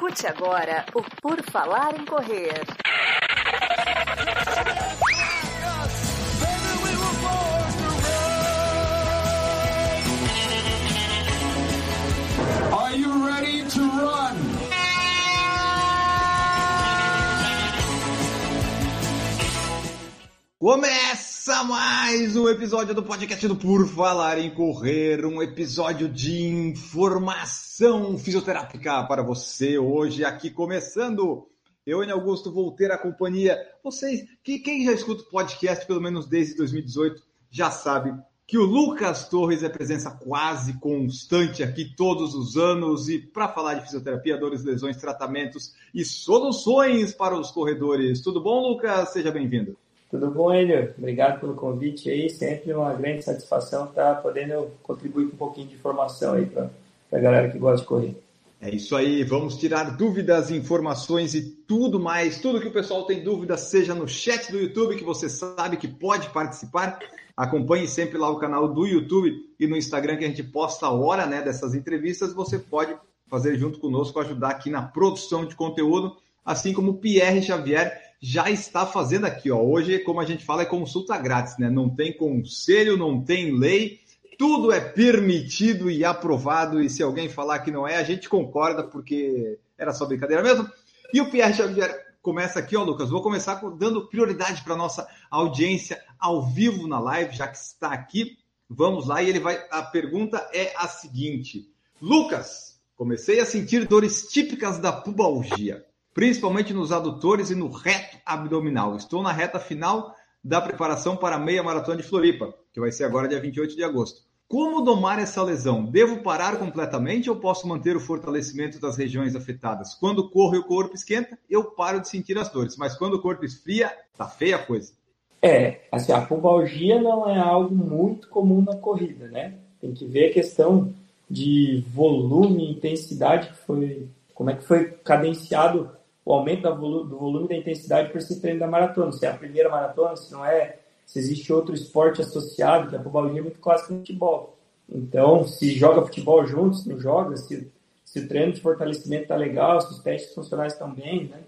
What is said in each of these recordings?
Escute agora o Por Falar em Correr. Are you ready to run? Começa mais um episódio do podcast do Por Falar em Correr, um episódio de informação fisioterápica para você hoje aqui começando. Eu, Enio Augusto, vou ter a companhia. Vocês, que quem já escuta o podcast pelo menos desde 2018, já sabe que o Lucas Torres é presença quase constante aqui todos os anos e para falar de fisioterapia, dores, lesões, tratamentos e soluções para os corredores. Tudo bom, Lucas? Seja bem-vindo. Tudo bom, Enio? Obrigado pelo convite aí. Sempre uma grande satisfação estar podendo contribuir com um pouquinho de informação aí para a galera que gosta de correr. É isso aí, vamos tirar dúvidas, informações e tudo mais. Tudo que o pessoal tem dúvida, seja no chat do YouTube, que você sabe que pode participar. Acompanhe sempre lá o canal do YouTube e no Instagram, que a gente posta a hora né, dessas entrevistas. Você pode fazer junto conosco, ajudar aqui na produção de conteúdo, assim como o Pierre Xavier já está fazendo aqui. Ó. Hoje, como a gente fala, é consulta grátis, né? Não tem conselho, não tem lei, tudo é permitido e aprovado. E se alguém falar que não é, a gente concorda, porque era só brincadeira mesmo. E o Pierre Xavier começa aqui, ó, Lucas. Vou começar dando prioridade para nossa audiência ao vivo na live, já que está aqui. Vamos lá, e ele vai. A pergunta é a seguinte: Lucas, comecei a sentir dores típicas da pubalgia principalmente nos adutores e no reto abdominal. Estou na reta final da preparação para a meia maratona de Floripa, que vai ser agora dia 28 de agosto. Como domar essa lesão? Devo parar completamente ou posso manter o fortalecimento das regiões afetadas? Quando corro e o corpo esquenta, eu paro de sentir as dores, mas quando o corpo esfria, tá feia a coisa. É, assim, a pubalgia não é algo muito comum na corrida, né? Tem que ver a questão de volume, intensidade que foi, como é que foi cadenciado o aumento do volume da intensidade para esse treino da maratona. Se é a primeira maratona, se não é, se existe outro esporte associado, que a pubalgia é muito clássica no futebol. Então, se joga futebol junto, se não joga, se, se o treino de fortalecimento está legal, se os testes funcionais estão bem, né?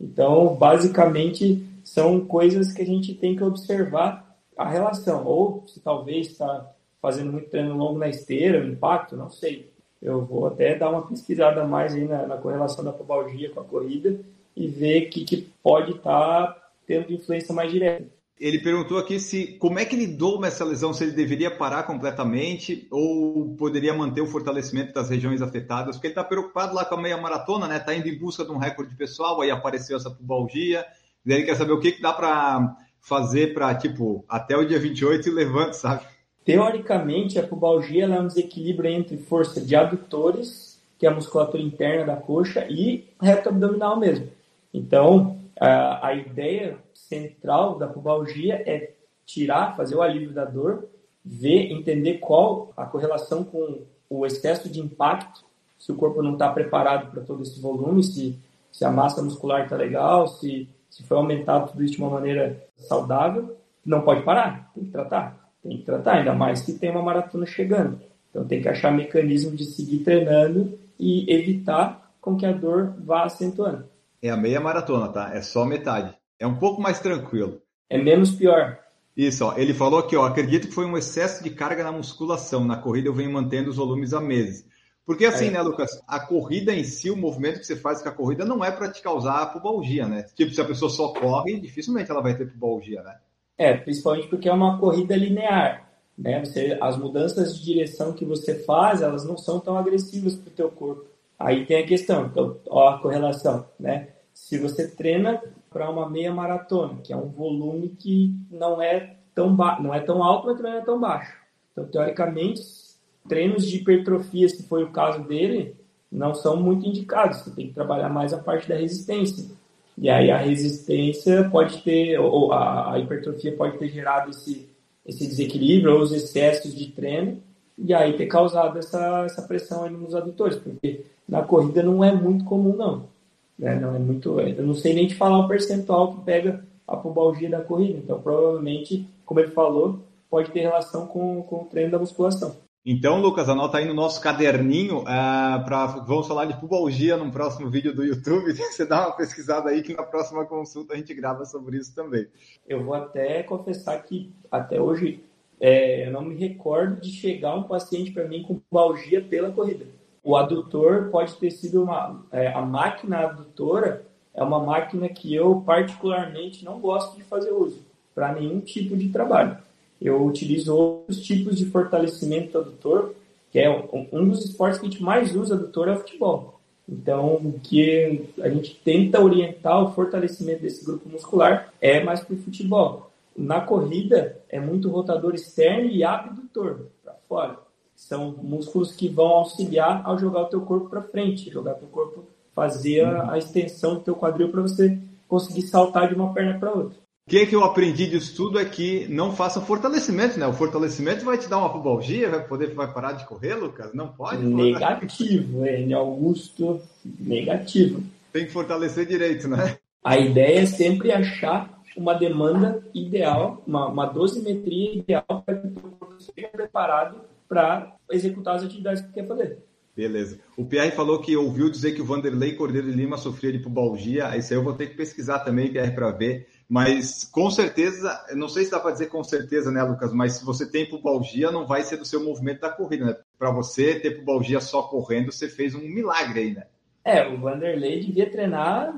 Então, basicamente, são coisas que a gente tem que observar a relação. Ou se talvez está fazendo muito treino longo na esteira, o impacto, não sei eu vou até dar uma pesquisada mais aí na, na correlação da pubalgia com a corrida e ver o que, que pode estar tá tendo influência mais direta. Ele perguntou aqui se como é que doma essa lesão, se ele deveria parar completamente ou poderia manter o fortalecimento das regiões afetadas, porque ele está preocupado lá com a meia maratona, né? Está indo em busca de um recorde pessoal, aí apareceu essa pubalgia, e ele quer saber o que, que dá para fazer para, tipo, até o dia 28 e levante, sabe? Teoricamente, a pubalgia é um desequilíbrio entre força de adutores, que é a musculatura interna da coxa, e reto abdominal mesmo. Então, a, a ideia central da pubalgia é tirar, fazer o alívio da dor, ver, entender qual a correlação com o excesso de impacto, se o corpo não está preparado para todo esse volume, se, se a massa muscular está legal, se, se foi aumentado tudo isso de uma maneira saudável, não pode parar, tem que tratar tem que tratar, ainda mais que tem uma maratona chegando. Então tem que achar mecanismo de seguir treinando e evitar com que a dor vá acentuando. É a meia maratona, tá? É só metade. É um pouco mais tranquilo. É menos pior. Isso, ó. Ele falou aqui, ó. Acredito que foi um excesso de carga na musculação. Na corrida eu venho mantendo os volumes há meses. Porque assim, é. né, Lucas? A corrida em si, o movimento que você faz com a corrida não é para te causar pubalgia, né? Tipo, se a pessoa só corre, dificilmente ela vai ter pubalgia, né? É, principalmente porque é uma corrida linear. Né? Você, as mudanças de direção que você faz, elas não são tão agressivas para o teu corpo. Aí tem a questão, então, ó a correlação, né? Se você treina para uma meia maratona, que é um volume que não é tão não é tão alto, mas também não é tão baixo. Então, teoricamente, treinos de hipertrofia, se foi o caso dele, não são muito indicados. Você tem que trabalhar mais a parte da resistência. E aí a resistência pode ter, ou a, a hipertrofia pode ter gerado esse, esse desequilíbrio ou os excessos de treino e aí ter causado essa, essa pressão nos adutores, porque na corrida não é muito comum não. Né? Não é muito, eu não sei nem te falar o percentual que pega a pubalgia da corrida, então provavelmente, como ele falou, pode ter relação com, com o treino da musculação. Então, Lucas, anota aí no nosso caderninho, uh, pra, vamos falar de pubalgia no próximo vídeo do YouTube. Você dá uma pesquisada aí que na próxima consulta a gente grava sobre isso também. Eu vou até confessar que até hoje é, eu não me recordo de chegar um paciente para mim com pubalgia pela corrida. O adutor pode ter sido uma. É, a máquina adutora é uma máquina que eu particularmente não gosto de fazer uso para nenhum tipo de trabalho eu utilizo outros tipos de fortalecimento adutor, que é um dos esportes que a gente mais usa adutor é o futebol. Então, o que a gente tenta orientar o fortalecimento desse grupo muscular é mais para o futebol. Na corrida, é muito rotador externo e abdutor, para fora. São músculos que vão auxiliar ao jogar o teu corpo para frente, jogar o teu corpo, fazer a, a extensão do teu quadril para você conseguir saltar de uma perna para outra. O que, que eu aprendi disso tudo é que não faça fortalecimento, né? O fortalecimento vai te dar uma pubalgia, vai poder vai parar de correr, Lucas? Não pode? Negativo, N. Augusto, negativo. Tem que fortalecer direito, né? A ideia é sempre achar uma demanda ideal, uma, uma dosimetria ideal para que o corpo esteja preparado para executar as atividades que quer fazer. Beleza. O Pierre falou que ouviu dizer que o Vanderlei Cordeiro de Lima sofria de pubalgia. Isso aí eu vou ter que pesquisar também, Pierre, para ver. Mas com certeza, não sei se dá para dizer com certeza, né, Lucas? Mas se você tem pubalgia, não vai ser do seu movimento da corrida, né? Para você ter pubalgia só correndo, você fez um milagre aí, né? É, o Vanderlei devia treinar,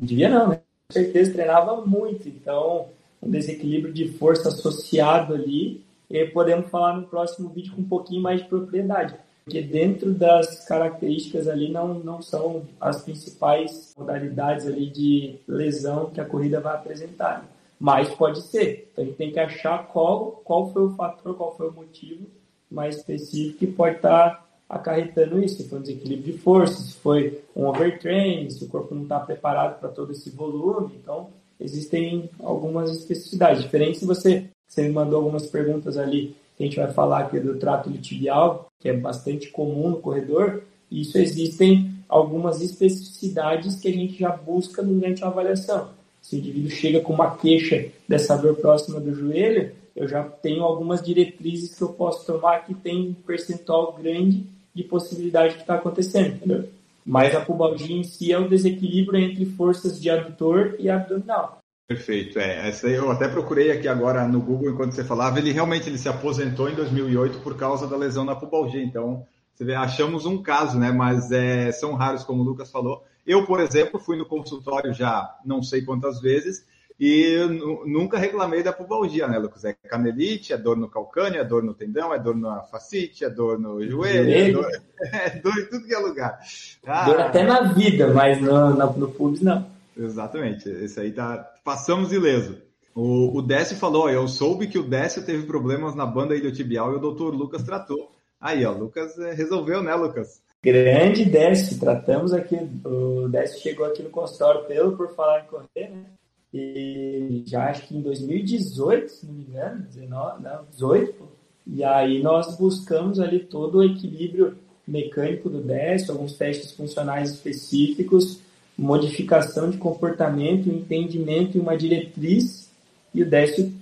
devia não, né? Com certeza treinava muito, então um desequilíbrio de força associado ali, e podemos falar no próximo vídeo com um pouquinho mais de propriedade porque dentro das características ali não, não são as principais modalidades ali de lesão que a corrida vai apresentar. Mas pode ser. Então a gente tem que achar qual, qual foi o fator, qual foi o motivo mais específico que pode estar acarretando isso. Se foi um desequilíbrio de força, se foi um overtraining, se o corpo não está preparado para todo esse volume. Então existem algumas especificidades. Diferente se você, você me mandou algumas perguntas ali a gente vai falar aqui do trato tibial, que é bastante comum no corredor, e isso existem algumas especificidades que a gente já busca durante a avaliação. Se o indivíduo chega com uma queixa dessa dor próxima do joelho, eu já tenho algumas diretrizes que eu posso tomar que tem um percentual grande de possibilidade que está acontecendo, entendeu? Mas a pubalgia em si é o desequilíbrio entre forças de adutor e abdominal. Perfeito, é. Essa eu até procurei aqui agora no Google enquanto você falava. Ele realmente ele se aposentou em 2008 por causa da lesão na pubalgia. Então, você vê, achamos um caso, né? Mas é, são raros, como o Lucas falou. Eu, por exemplo, fui no consultório já não sei quantas vezes e nunca reclamei da pubalgia, né, Lucas? É canelite, é dor no calcâneo, é dor no tendão, é dor na facite, é dor no joelho, é dor, é dor em tudo que é lugar. Ah, dor até na vida, mas no, no, no pubis não. Exatamente. Esse aí tá. Passamos ileso. O, o Décio falou: eu soube que o Décio teve problemas na banda iliotibial e o doutor Lucas tratou. Aí, ó, Lucas eh, resolveu, né, Lucas? Grande Décio, tratamos aqui. O Décio chegou aqui no consultório pelo por falar em correr, né? E já acho que em 2018, se não me engano, 19, não, 18, e aí nós buscamos ali todo o equilíbrio mecânico do Décio, alguns testes funcionais específicos modificação de comportamento, entendimento e uma diretriz. E o Décio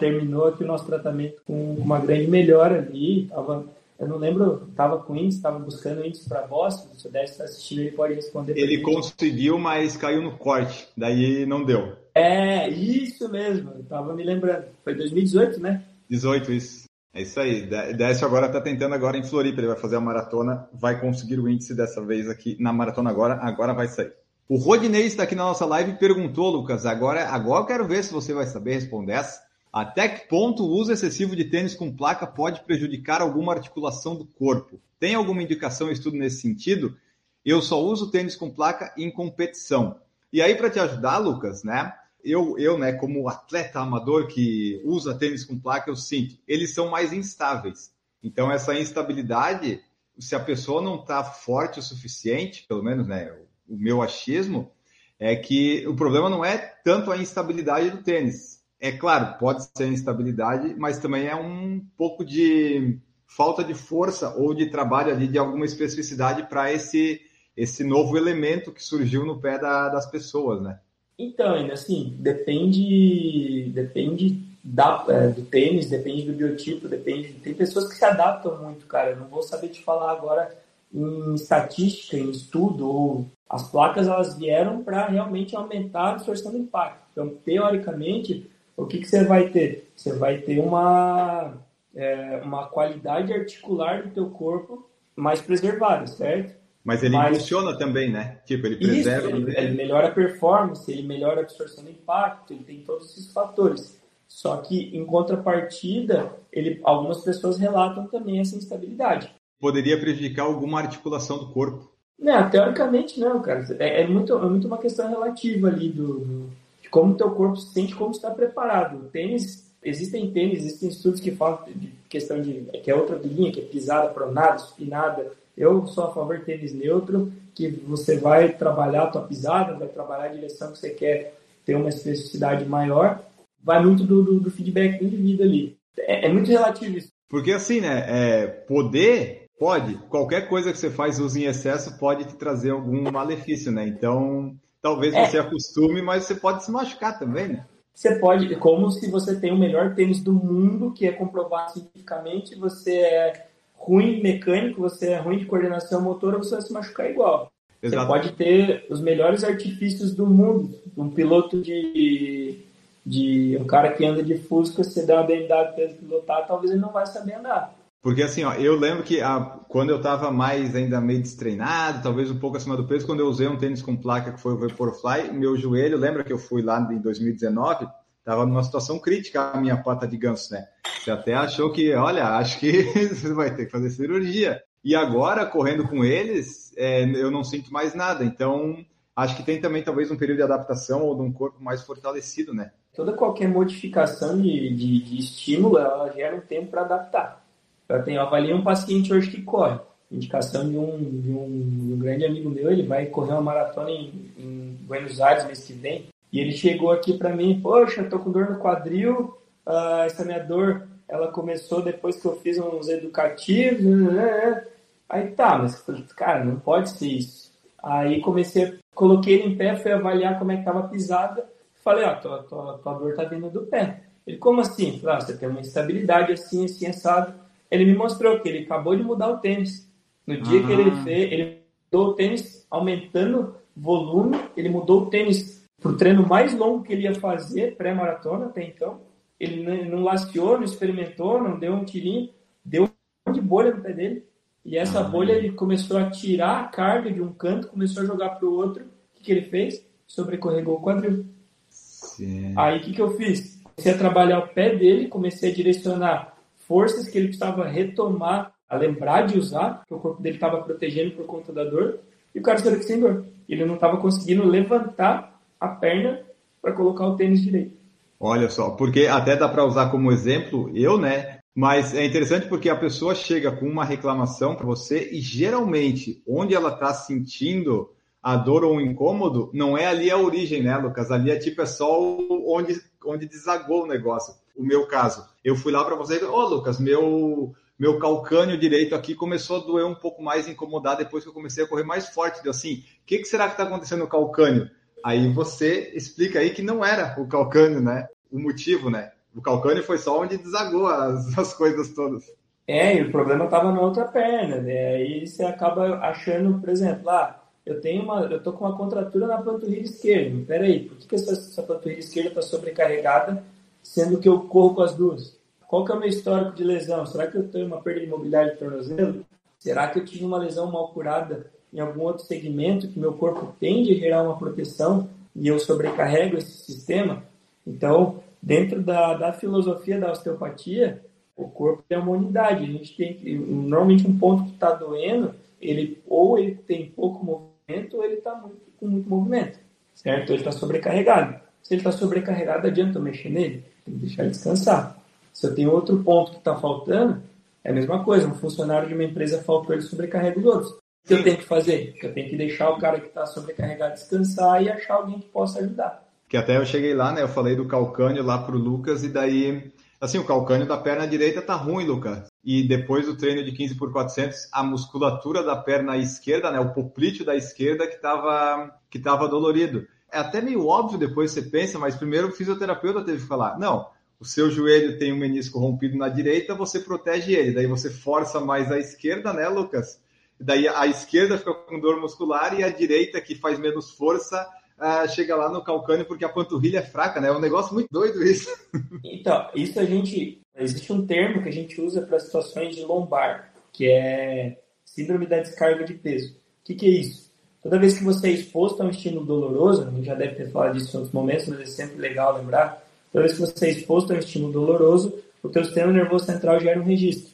terminou aqui o nosso tratamento com uma grande melhora ali. Tava, eu não lembro, estava com índice, estava buscando índice para Boston. Se o Décio está assistindo, ele pode responder. Ele conseguiu, mas caiu no corte, daí não deu. É, isso mesmo, eu estava me lembrando. Foi 2018, né? 18, isso. É isso aí. Décio agora está tentando agora em Floripa, ele vai fazer a maratona, vai conseguir o índice dessa vez aqui na maratona agora, agora vai sair. O Rodinei está aqui na nossa live e perguntou, Lucas, agora, agora eu quero ver se você vai saber responder essa. Até que ponto o uso excessivo de tênis com placa pode prejudicar alguma articulação do corpo? Tem alguma indicação ou estudo nesse sentido? Eu só uso tênis com placa em competição. E aí, para te ajudar, Lucas, né? Eu, eu, né, como atleta amador que usa tênis com placa, eu sinto, eles são mais instáveis. Então, essa instabilidade, se a pessoa não está forte o suficiente, pelo menos, né, o meu achismo, é que o problema não é tanto a instabilidade do tênis. É claro, pode ser instabilidade, mas também é um pouco de falta de força ou de trabalho ali de alguma especificidade para esse esse novo elemento que surgiu no pé da, das pessoas, né? Então, ainda assim, depende depende da, é, do tênis, depende do biotipo, depende. Tem pessoas que se adaptam muito, cara. Eu não vou saber te falar agora em estatística, em estudo, ou as placas elas vieram para realmente aumentar a absorção do impacto. Então, teoricamente, o que, que você vai ter? Você vai ter uma, é, uma qualidade articular do teu corpo mais preservada, certo? Mas ele Mas, funciona também, né? Tipo, ele preserva. Isso, ele, ele, melhora a performance, ele melhora a absorção do impacto, ele tem todos esses fatores. Só que, em contrapartida, ele, algumas pessoas relatam também essa instabilidade. Poderia prejudicar alguma articulação do corpo? Não, teoricamente não, cara. É, é muito, é muito uma questão relativa ali do, do de como o teu corpo se sente, como está preparado. O tênis, existem tênis, existem estudos que falam de questão de que é outra linha, que é pisada, pronada, supinada, eu sou a favor de tênis neutro, que você vai trabalhar a tua pisada, vai trabalhar a direção que você quer ter uma especificidade maior, vai muito do, do, do feedback do indivíduo ali. É, é, muito relativo isso. Porque assim, né, é, poder, pode, qualquer coisa que você faz uso em excesso pode te trazer algum malefício, né? Então, talvez é. você acostume, mas você pode se machucar também, né? Você pode, como se você tem o melhor tênis do mundo, que é comprovado cientificamente, você é ruim mecânico, você é ruim de coordenação motora, você vai se machucar igual. Exato. Você pode ter os melhores artifícios do mundo. Um piloto de, de um cara que anda de Fusca, você dá uma BMW para ele pilotar, talvez ele não vai saber andar. Porque assim, ó, eu lembro que a, quando eu estava mais ainda meio destreinado, talvez um pouco acima do peso, quando eu usei um tênis com placa que foi o Vaporfly, meu joelho, lembra que eu fui lá em 2019, estava numa situação crítica a minha pata de ganso, né? Você até achou que, olha, acho que você vai ter que fazer cirurgia. E agora, correndo com eles, é, eu não sinto mais nada. Então, acho que tem também talvez um período de adaptação ou de um corpo mais fortalecido, né? Toda qualquer modificação de, de, de estímulo, ela gera um tempo para adaptar. Eu, tenho, eu avaliei um paciente hoje que corre. Indicação de um, de um, de um grande amigo meu, ele vai correr uma maratona em, em Buenos Aires mês que vem. E ele chegou aqui para mim, poxa, tô com dor no quadril, uh, essa minha dor, ela começou depois que eu fiz uns educativos, né, né, né? aí tá, mas cara, não pode ser isso. Aí comecei, coloquei ele em pé, fui avaliar como é que tava a pisada, falei, ó, tua, tua, tua dor tá vindo do pé. Ele, como assim? Falei, ah, você tem uma instabilidade assim, assim, assado. Ele me mostrou que ele acabou de mudar o tênis. No dia que ele ah. fez, ele mudou o tênis aumentando volume, ele mudou o tênis pro treino mais longo que ele ia fazer, pré-maratona até então. Ele não laceou, não experimentou, não deu um tirinho, deu um de bolha no pé dele. E essa ah, bolha ele começou a tirar a carga de um canto, começou a jogar para o outro. O que, que ele fez? Sobrecorregou o quadril. Sim. Aí o que, que eu fiz? Comecei a trabalhar o pé dele, comecei a direcionar forças que ele precisava retomar, a lembrar de usar, porque o corpo dele estava protegendo por conta da dor, e o cara saiu sem dor. Ele não estava conseguindo levantar a perna para colocar o tênis direito. Olha só, porque até dá para usar como exemplo eu, né? Mas é interessante porque a pessoa chega com uma reclamação para você e geralmente onde ela está sentindo a dor ou o incômodo, não é ali a origem, né, Lucas? Ali é tipo é só onde, onde desagou o negócio. O meu caso, eu fui lá para você, ô oh, Lucas, meu meu calcânio direito aqui começou a doer um pouco mais, incomodar depois que eu comecei a correr mais forte. Deu assim, o que, que será que está acontecendo no calcânio? Aí você explica aí que não era o calcânio, né? O motivo, né? O calcânio foi só onde desagou as, as coisas todas. É, e o problema estava na outra perna, né? Aí você acaba achando, por exemplo, ah, eu tenho uma, eu tô com uma contratura na panturrilha esquerda. Peraí, por que, que essa, essa panturrilha esquerda está sobrecarregada, sendo que eu corro com as duas? Qual que é o meu histórico de lesão? Será que eu tenho uma perda de mobilidade de tornozelo? Será que eu tive uma lesão mal curada em algum outro segmento que meu corpo tende a gerar uma proteção e eu sobrecarrego esse sistema. Então, dentro da, da filosofia da osteopatia, o corpo é uma unidade. A gente tem normalmente um ponto que está doendo, ele ou ele tem pouco movimento ou ele está com muito movimento, certo? Ele está sobrecarregado. Se ele está sobrecarregado, adianta eu mexer nele, tem que deixar ele descansar. Se eu tenho outro ponto que está faltando, é a mesma coisa. Um funcionário de uma empresa faltou, ele sobrecarrega os outros. O que eu tenho que fazer? Eu tenho que deixar o cara que está sobrecarregado descansar e achar alguém que possa ajudar. Que até eu cheguei lá, né? Eu falei do calcânio lá pro Lucas e daí, assim, o calcânio da perna direita tá ruim, Lucas. E depois do treino de 15 por 400, a musculatura da perna esquerda, né? O poplíteo da esquerda que tava, que tava dolorido. É até meio óbvio depois você pensa, mas primeiro o fisioterapeuta teve que falar, não, o seu joelho tem um menisco rompido na direita, você protege ele. Daí você força mais a esquerda, né, Lucas? Daí a esquerda fica com dor muscular e a direita, que faz menos força, uh, chega lá no calcâneo porque a panturrilha é fraca, né? É um negócio muito doido isso. Então, isso a gente. Existe um termo que a gente usa para situações de lombar, que é síndrome da descarga de peso. O que, que é isso? Toda vez que você é exposto a um estímulo doloroso, a gente já deve ter falado disso em outros momentos, mas é sempre legal lembrar. Toda vez que você é exposto a um estímulo doloroso, o teu sistema nervoso central gera um registro.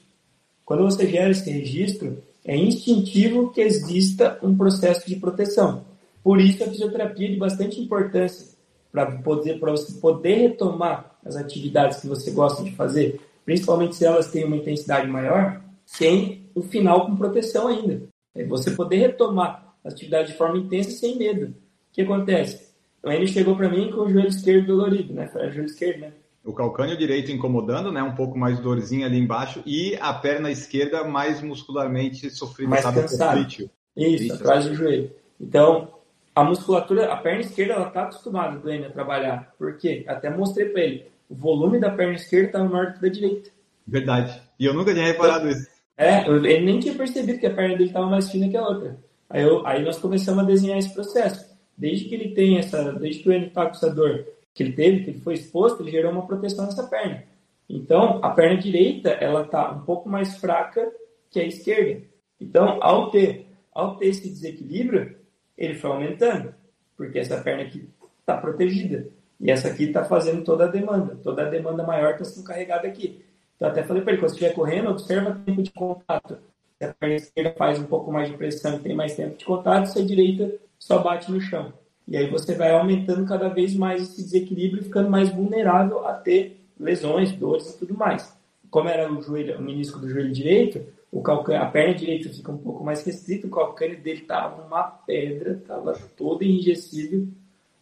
Quando você gera esse registro, é instintivo que exista um processo de proteção. Por isso, a fisioterapia é de bastante importância para poder, para você poder retomar as atividades que você gosta de fazer, principalmente se elas têm uma intensidade maior, sem o final com proteção ainda. É você poder retomar atividade de forma intensa sem medo. O que acontece? Então ele chegou para mim com o joelho esquerdo dolorido, né? Foi o joelho esquerdo, né? O calcâneo direito incomodando, né? Um pouco mais dorzinha ali embaixo e a perna esquerda mais muscularmente sofrida, mais cansado. Isso, Isso, atrás do joelho. Então, a musculatura, a perna esquerda, ela tá acostumada, do a trabalhar. Por quê? Até mostrei para ele. O volume da perna esquerda estava maior do que da direita. Verdade. E eu nunca tinha reparado isso. É, ele nem tinha percebido que a perna dele estava mais fina que a outra. Aí, eu, aí nós começamos a desenhar esse processo. Desde que ele tem essa, desde que o Enio está com essa dor que ele teve, que ele foi exposto, ele gerou uma proteção nessa perna. Então, a perna direita, ela está um pouco mais fraca que a esquerda. Então, ao ter, ao ter esse desequilíbrio, ele foi aumentando, porque essa perna aqui está protegida. E essa aqui está fazendo toda a demanda. Toda a demanda maior está sendo carregada aqui. Então, até falei para ele, quando você estiver correndo, observa o tempo de contato. Se a perna esquerda faz um pouco mais de pressão e tem mais tempo de contato, se a direita só bate no chão. E aí você vai aumentando cada vez mais esse desequilíbrio, ficando mais vulnerável a ter lesões, dores e tudo mais. Como era o joelho, o menisco do joelho direito, o calcânio, a perna direita fica um pouco mais restrita, o calcâneo dele estava uma pedra, estava todo enrijecido,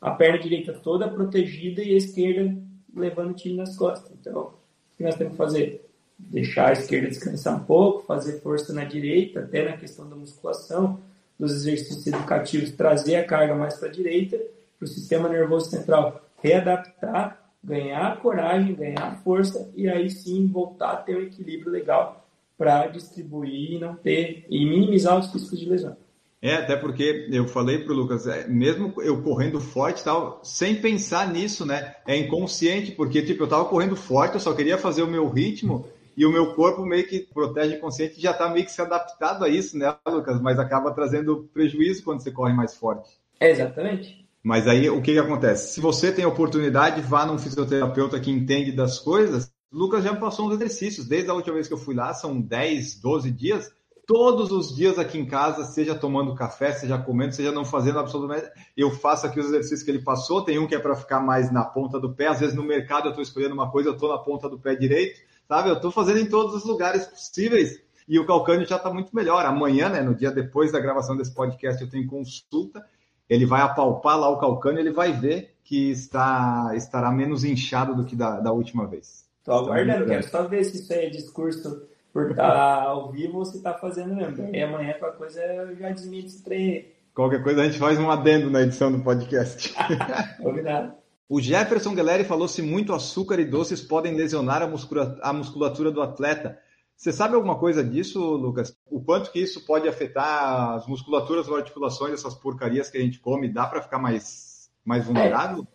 a perna direita toda protegida e a esquerda levando o time nas costas. Então, o que nós temos que fazer? Deixar a esquerda descansar um pouco, fazer força na direita, até na questão da musculação, dos exercícios educativos, trazer a carga mais para a direita, para o sistema nervoso central readaptar, ganhar coragem, ganhar força e aí sim voltar a ter um equilíbrio legal para distribuir e não ter e minimizar os riscos de lesão. É, até porque eu falei para o Lucas, é, mesmo eu correndo forte tal, sem pensar nisso, né? É inconsciente, porque tipo, eu estava correndo forte, eu só queria fazer o meu ritmo e o meu corpo meio que protege consciente já está meio que se adaptado a isso, né, Lucas? Mas acaba trazendo prejuízo quando você corre mais forte. É, exatamente. Mas aí o que, que acontece? Se você tem oportunidade, vá num fisioterapeuta que entende das coisas. Lucas já me passou uns exercícios. Desde a última vez que eu fui lá, são 10, 12 dias. Todos os dias aqui em casa, seja tomando café, seja comendo, seja não fazendo absolutamente. Eu faço aqui os exercícios que ele passou. Tem um que é para ficar mais na ponta do pé. Às vezes no mercado eu estou escolhendo uma coisa, eu estou na ponta do pé direito sabe? Eu estou fazendo em todos os lugares possíveis e o calcânio já está muito melhor. Amanhã, né, no dia depois da gravação desse podcast, eu tenho consulta. Ele vai apalpar lá o calcânio, ele vai ver que está estará menos inchado do que da, da última vez. Estou aguardando, quero só ver se isso aí é discurso por estar ao vivo ou se está fazendo mesmo. E amanhã com a coisa eu já desmito esse trem. Qualquer coisa a gente faz um adendo na edição do podcast. Combinado. O Jefferson Guilherme falou se muito açúcar e doces podem lesionar a musculatura, a musculatura do atleta. Você sabe alguma coisa disso, Lucas? O quanto que isso pode afetar as musculaturas ou articulações, essas porcarias que a gente come? Dá para ficar mais, mais vulnerável?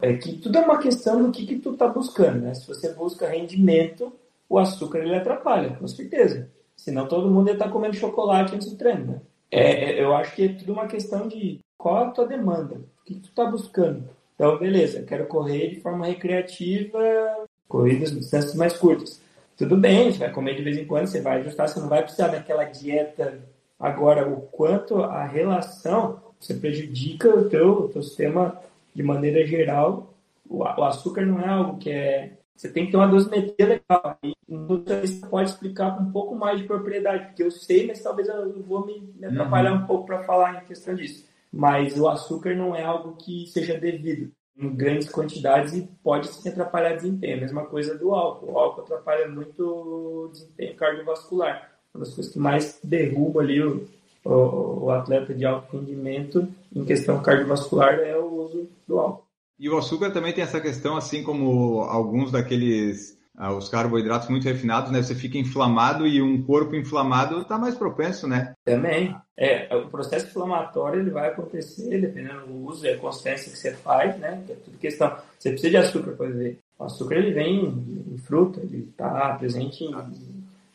É, é, que tudo é uma questão do que, que tu tá buscando, né? Se você busca rendimento, o açúcar ele atrapalha, com certeza. Senão todo mundo ia estar tá comendo chocolate antes do treino, né? É, é, eu acho que é tudo uma questão de qual a tua demanda, o que, que tu tá buscando. Então, beleza, quero correr de forma recreativa, corridas distâncias mais curtas. Tudo bem, você vai comer de vez em quando, você vai ajustar, você não vai precisar daquela dieta. Agora, o quanto a relação, você prejudica o teu, o teu sistema de maneira geral. O, o açúcar não é algo que é você tem que ter uma dosimetria legal. E o nutricionista pode explicar com um pouco mais de propriedade, porque eu sei, mas talvez eu vou me, me atrapalhar uhum. um pouco para falar em questão disso mas o açúcar não é algo que seja devido em grandes quantidades e pode se atrapalhar desempenho. A mesma coisa do álcool. O álcool atrapalha muito o desempenho cardiovascular. Uma das coisas que mais derruba ali o, o, o atleta de alto rendimento em questão cardiovascular é o uso do álcool. E o açúcar também tem essa questão, assim como alguns daqueles os carboidratos muito refinados, né? Você fica inflamado e um corpo inflamado está mais propenso, né? Também. É, o processo inflamatório ele vai acontecer dependendo do uso e a consistência que você faz, né? É tudo questão. Você precisa de açúcar para viver. O açúcar ele vem em fruta, ele está presente em,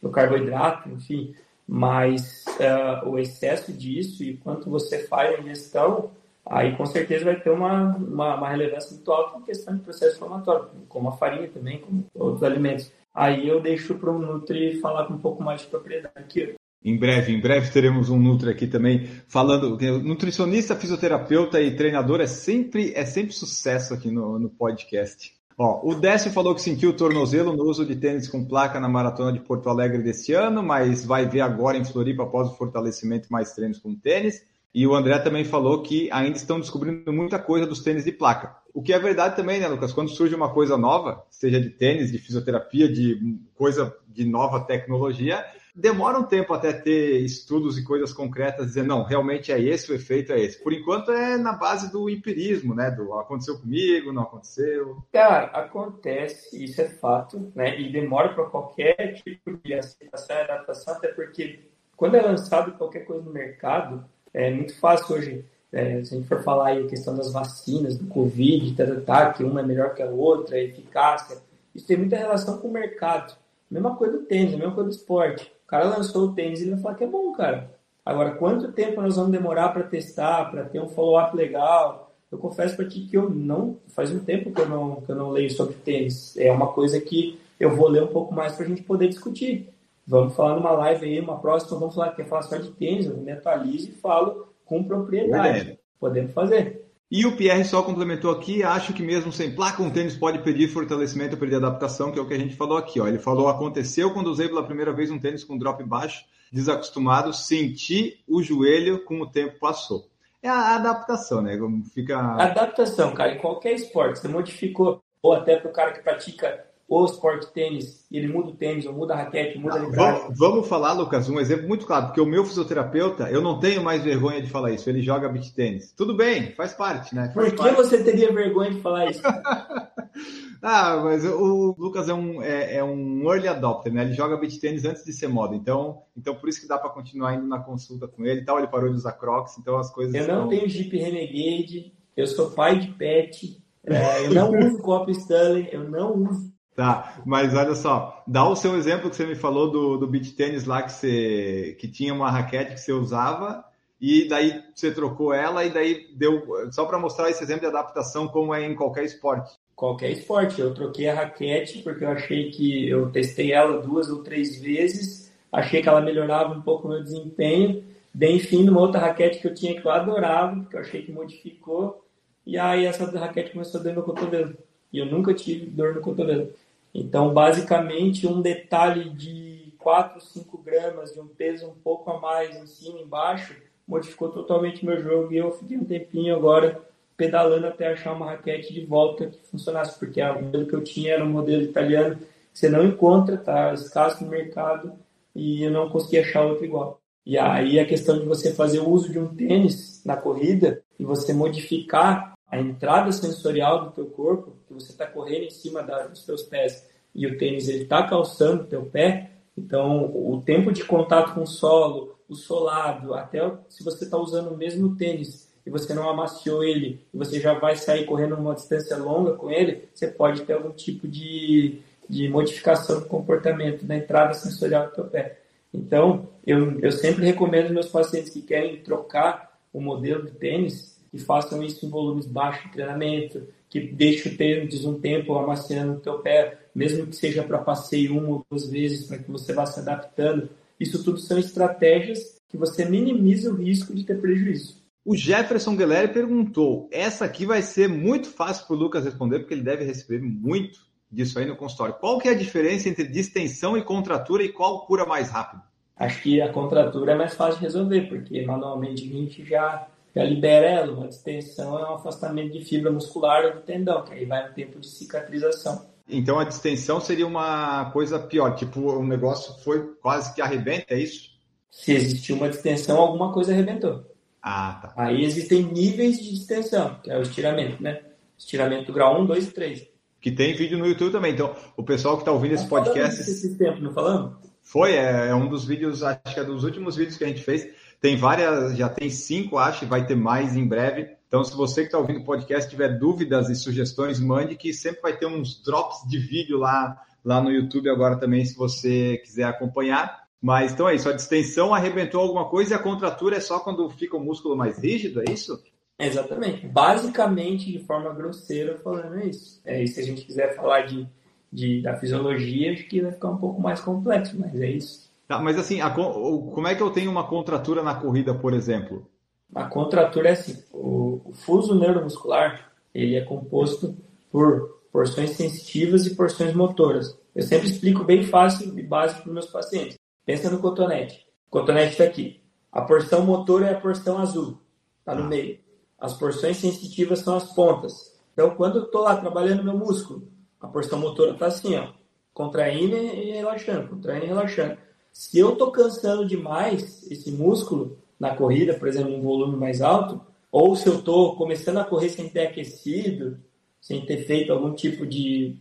no carboidrato, enfim. Mas uh, o excesso disso e quanto você faz a ingestão aí com certeza vai ter uma, uma, uma, relevância muito alta em questão de processo inflamatório, como a farinha também, como outros alimentos. Aí eu deixo para o Nutri falar com um pouco mais de propriedade aqui. Em breve, em breve teremos um Nutri aqui também falando. Nutricionista, fisioterapeuta e treinador é sempre, é sempre sucesso aqui no, no podcast. Ó, o Décio falou que sentiu o tornozelo no uso de tênis com placa na maratona de Porto Alegre desse ano, mas vai ver agora em Floripa após o fortalecimento mais treinos com tênis. E o André também falou que ainda estão descobrindo muita coisa dos tênis de placa. O que é verdade também, né, Lucas? Quando surge uma coisa nova, seja de tênis, de fisioterapia, de coisa de nova tecnologia, demora um tempo até ter estudos e coisas concretas dizer, não, realmente é esse, o efeito é esse. Por enquanto é na base do empirismo, né? Do aconteceu comigo, não aconteceu. Cara, acontece, isso é fato, né? E demora para qualquer tipo de aceitação e adaptação, até porque quando é lançado qualquer coisa no mercado, é muito fácil hoje, é, se a gente for falar aí a questão das vacinas, do Covid, tá, tá, tá, que uma é melhor que a outra, a eficácia, isso tem muita relação com o mercado. Mesma coisa do tênis, a mesma coisa do esporte. O cara lançou o tênis e ele vai falar que é bom, cara. Agora, quanto tempo nós vamos demorar para testar, para ter um follow-up legal? Eu confesso para ti que eu não. Faz um tempo que eu não, que eu não leio sobre tênis. É uma coisa que eu vou ler um pouco mais para a gente poder discutir. Vamos falar numa live aí, uma próxima, vamos falar, quer falar só de tênis, eu me atualizo e falo com propriedade. Podemos fazer. E o Pierre só complementou aqui, acho que mesmo sem placa, um tênis pode pedir fortalecimento, pedir adaptação, que é o que a gente falou aqui. Ó. Ele falou, aconteceu quando usei pela primeira vez um tênis com drop baixo, desacostumado, senti o joelho com o tempo passou. É a adaptação, né? Fica... Adaptação, cara, em qualquer esporte. Você modificou, ou até para o cara que pratica o esporte tênis, ele muda o tênis, ou muda a raquete, muda a livragem. Vamos, vamos falar, Lucas, um exemplo muito claro, porque o meu fisioterapeuta, eu não tenho mais vergonha de falar isso, ele joga beach tênis. Tudo bem, faz parte, né? Faz Por que parte. você teria vergonha de falar isso? ah, mas o Lucas é um, é, é, um early adopter, né? Ele joga beach tênis antes de ser moda, então, então por isso que dá para continuar indo na consulta com ele e tal, ele parou de usar crocs, então as coisas... Eu não tenho Jeep Renegade, eu sou pai de pet, é, eu não uso copo Stanley, eu não uso Tá, mas olha só, dá o seu exemplo que você me falou do, do beach tênis lá que você que tinha uma raquete que você usava e daí você trocou ela e daí deu só para mostrar esse exemplo de adaptação como é em qualquer esporte. Qualquer esporte, eu troquei a raquete porque eu achei que eu testei ela duas ou três vezes, achei que ela melhorava um pouco o meu desempenho, dei fim numa outra raquete que eu tinha que eu adorava, porque eu achei que modificou, e aí essa raquete começou a doer meu cotovelo. E eu nunca tive dor no cotovelo. Então, basicamente, um detalhe de 4, 5 gramas, de um peso um pouco a mais em cima e embaixo, modificou totalmente meu jogo e eu fiquei um tempinho agora pedalando até achar uma raquete de volta que funcionasse, porque o modelo que eu tinha era um modelo italiano que você não encontra, tá escasso no mercado e eu não consegui achar outro igual. E aí a questão de você fazer o uso de um tênis na corrida e você modificar a entrada sensorial do teu corpo, que você está correndo em cima da, dos teus pés e o tênis ele está calçando o teu pé, então o tempo de contato com o solo, o solado, até se você está usando o mesmo tênis e você não amaciou ele e você já vai sair correndo uma distância longa com ele, você pode ter algum tipo de, de modificação do comportamento da entrada sensorial do teu pé. Então, eu, eu sempre recomendo meus pacientes que querem trocar o modelo de tênis que façam isso em volumes baixos de treinamento, que deixe o tênis um tempo amaciando no teu pé, mesmo que seja para passeio uma ou duas vezes, para que você vá se adaptando. Isso tudo são estratégias que você minimiza o risco de ter prejuízo. O Jefferson Guilherme perguntou: essa aqui vai ser muito fácil para o Lucas responder, porque ele deve receber muito disso aí no consultório. Qual que é a diferença entre distensão e contratura e qual cura mais rápido? Acho que a contratura é mais fácil de resolver, porque manualmente a gente já já libera ela. Uma distensão é um afastamento de fibra muscular do tendão, que aí vai um tempo de cicatrização. Então a distensão seria uma coisa pior, tipo o negócio foi quase que arrebenta, é isso? Se existiu uma distensão, alguma coisa arrebentou. Ah, tá. Aí existem níveis de distensão, que é o estiramento, né? estiramento do grau 1, 2 e 3. Que tem vídeo no YouTube também. Então, o pessoal que está ouvindo esse podcast. Esse tempo, não falamos? Foi, é, é, um dos vídeos, acho que é dos últimos vídeos que a gente fez. Tem várias, já tem cinco, acho, e vai ter mais em breve. Então, se você que está ouvindo o podcast tiver dúvidas e sugestões, mande que sempre vai ter uns drops de vídeo lá, lá no YouTube agora também, se você quiser acompanhar. Mas então é isso, a distensão arrebentou alguma coisa e a contratura é só quando fica o músculo mais rígido, é isso? Exatamente. Basicamente, de forma grosseira, falando isso. É, e se a gente quiser falar de, de, da fisiologia, acho que vai ficar um pouco mais complexo, mas é isso. Tá, mas assim, a, como é que eu tenho uma contratura na corrida, por exemplo? A contratura é assim, o, o fuso neuromuscular, ele é composto por porções sensitivas e porções motoras. Eu sempre explico bem fácil e básico para os meus pacientes. Pensa no cotonete. O cotonete está aqui. A porção motora é a porção azul, está no ah. meio. As porções sensitivas são as pontas. Então, quando eu estou lá trabalhando meu músculo, a porção motora está assim, ó, contraindo e relaxando, contraindo e relaxando. Se eu estou cansando demais esse músculo na corrida, por exemplo, um volume mais alto, ou se eu estou começando a correr sem ter aquecido, sem ter feito algum tipo de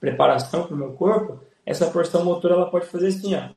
preparação para o meu corpo, essa porção motora ela pode fazer assim, ó.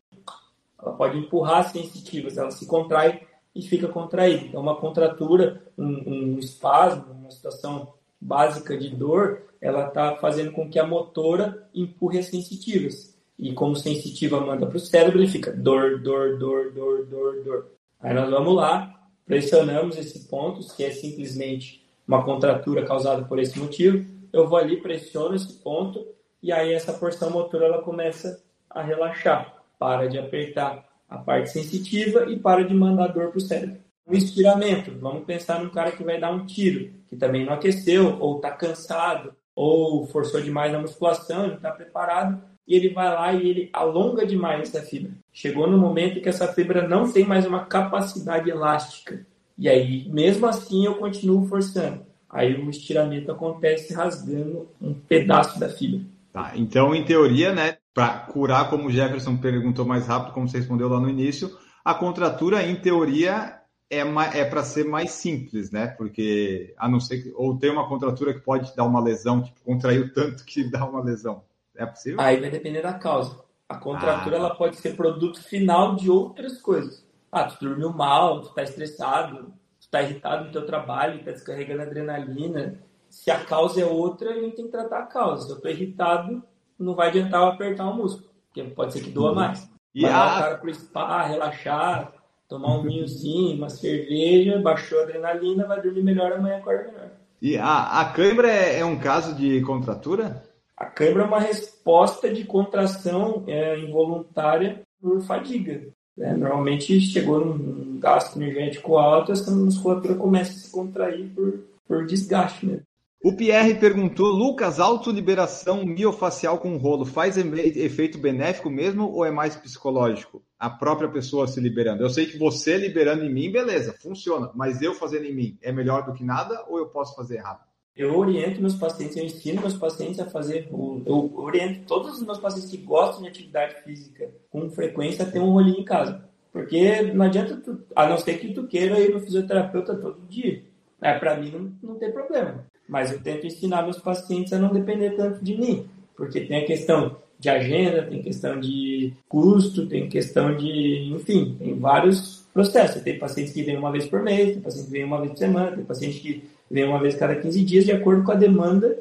Ela pode empurrar as sensitivas, ela se contrai e fica contraído. Então, uma contratura, um, um espasmo, uma situação básica de dor, ela está fazendo com que a motora empurre as sensitivas. E como sensitiva manda para o cérebro, ele fica dor, dor, dor, dor, dor, dor. Aí nós vamos lá, pressionamos esse ponto, que é simplesmente uma contratura causada por esse motivo. Eu vou ali, pressiono esse ponto, e aí essa porção motora ela começa a relaxar, para de apertar a parte sensitiva e para de mandar dor para o cérebro. O estiramento, vamos pensar num cara que vai dar um tiro, que também não aqueceu, ou está cansado, ou forçou demais na musculação, ele está preparado, e ele vai lá e ele alonga demais essa fibra. Chegou no momento que essa fibra não tem mais uma capacidade elástica. E aí, mesmo assim, eu continuo forçando. Aí o estiramento acontece rasgando um pedaço da fibra. Tá, então, em teoria, né, para curar, como o Jefferson perguntou mais rápido, como você respondeu lá no início, a contratura, em teoria, é, é para ser mais simples, né? Porque, a não ser que, ou tem uma contratura que pode dar uma lesão, tipo, contraiu tanto que dá uma lesão. É possível? Aí vai depender da causa. A contratura, ah. ela pode ser produto final de outras coisas. Ah, tu dormiu mal, tu tá estressado, tu tá irritado no teu trabalho, tá descarregando adrenalina. Se a causa é outra, a gente tem que tratar a causa. Se eu tô irritado, não vai adiantar eu apertar o músculo, porque pode ser que doa uhum. mais. E vai a... o cara pro spa, relaxar, tomar um vinhozinho, uma cerveja, baixou a adrenalina, vai dormir melhor amanhã, acorda melhor. E a, a câimbra é, é, um caso de contratura? A câimbra é uma resposta de contração é, involuntária por fadiga. Né? Normalmente chegou num gasto energético alto, essa musculatura começa a se contrair por, por desgaste mesmo. O Pierre perguntou, Lucas, autoliberação miofacial com rolo faz efeito benéfico mesmo ou é mais psicológico? A própria pessoa se liberando. Eu sei que você liberando em mim, beleza, funciona, mas eu fazendo em mim é melhor do que nada ou eu posso fazer errado? Eu oriento meus pacientes, eu ensino meus pacientes a fazer, eu oriento todos os meus pacientes que gostam de atividade física com frequência a ter um rolinho em casa. Porque não adianta, tu, a não ser que tu queira ir no fisioterapeuta todo dia. É, para mim não, não tem problema. Mas eu tento ensinar meus pacientes a não depender tanto de mim, porque tem a questão de agenda, tem questão de custo, tem questão de, enfim, tem vários processos. Tem pacientes que vêm uma vez por mês, tem pacientes que vêm uma vez por semana, tem pacientes que vêm uma vez cada 15 dias, de acordo com a demanda,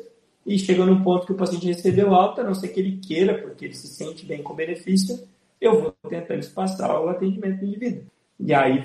e chega num ponto que o paciente recebeu alta, a não ser que ele queira, porque ele se sente bem com o benefício, eu vou tentando espaçar o atendimento do indivíduo. E aí,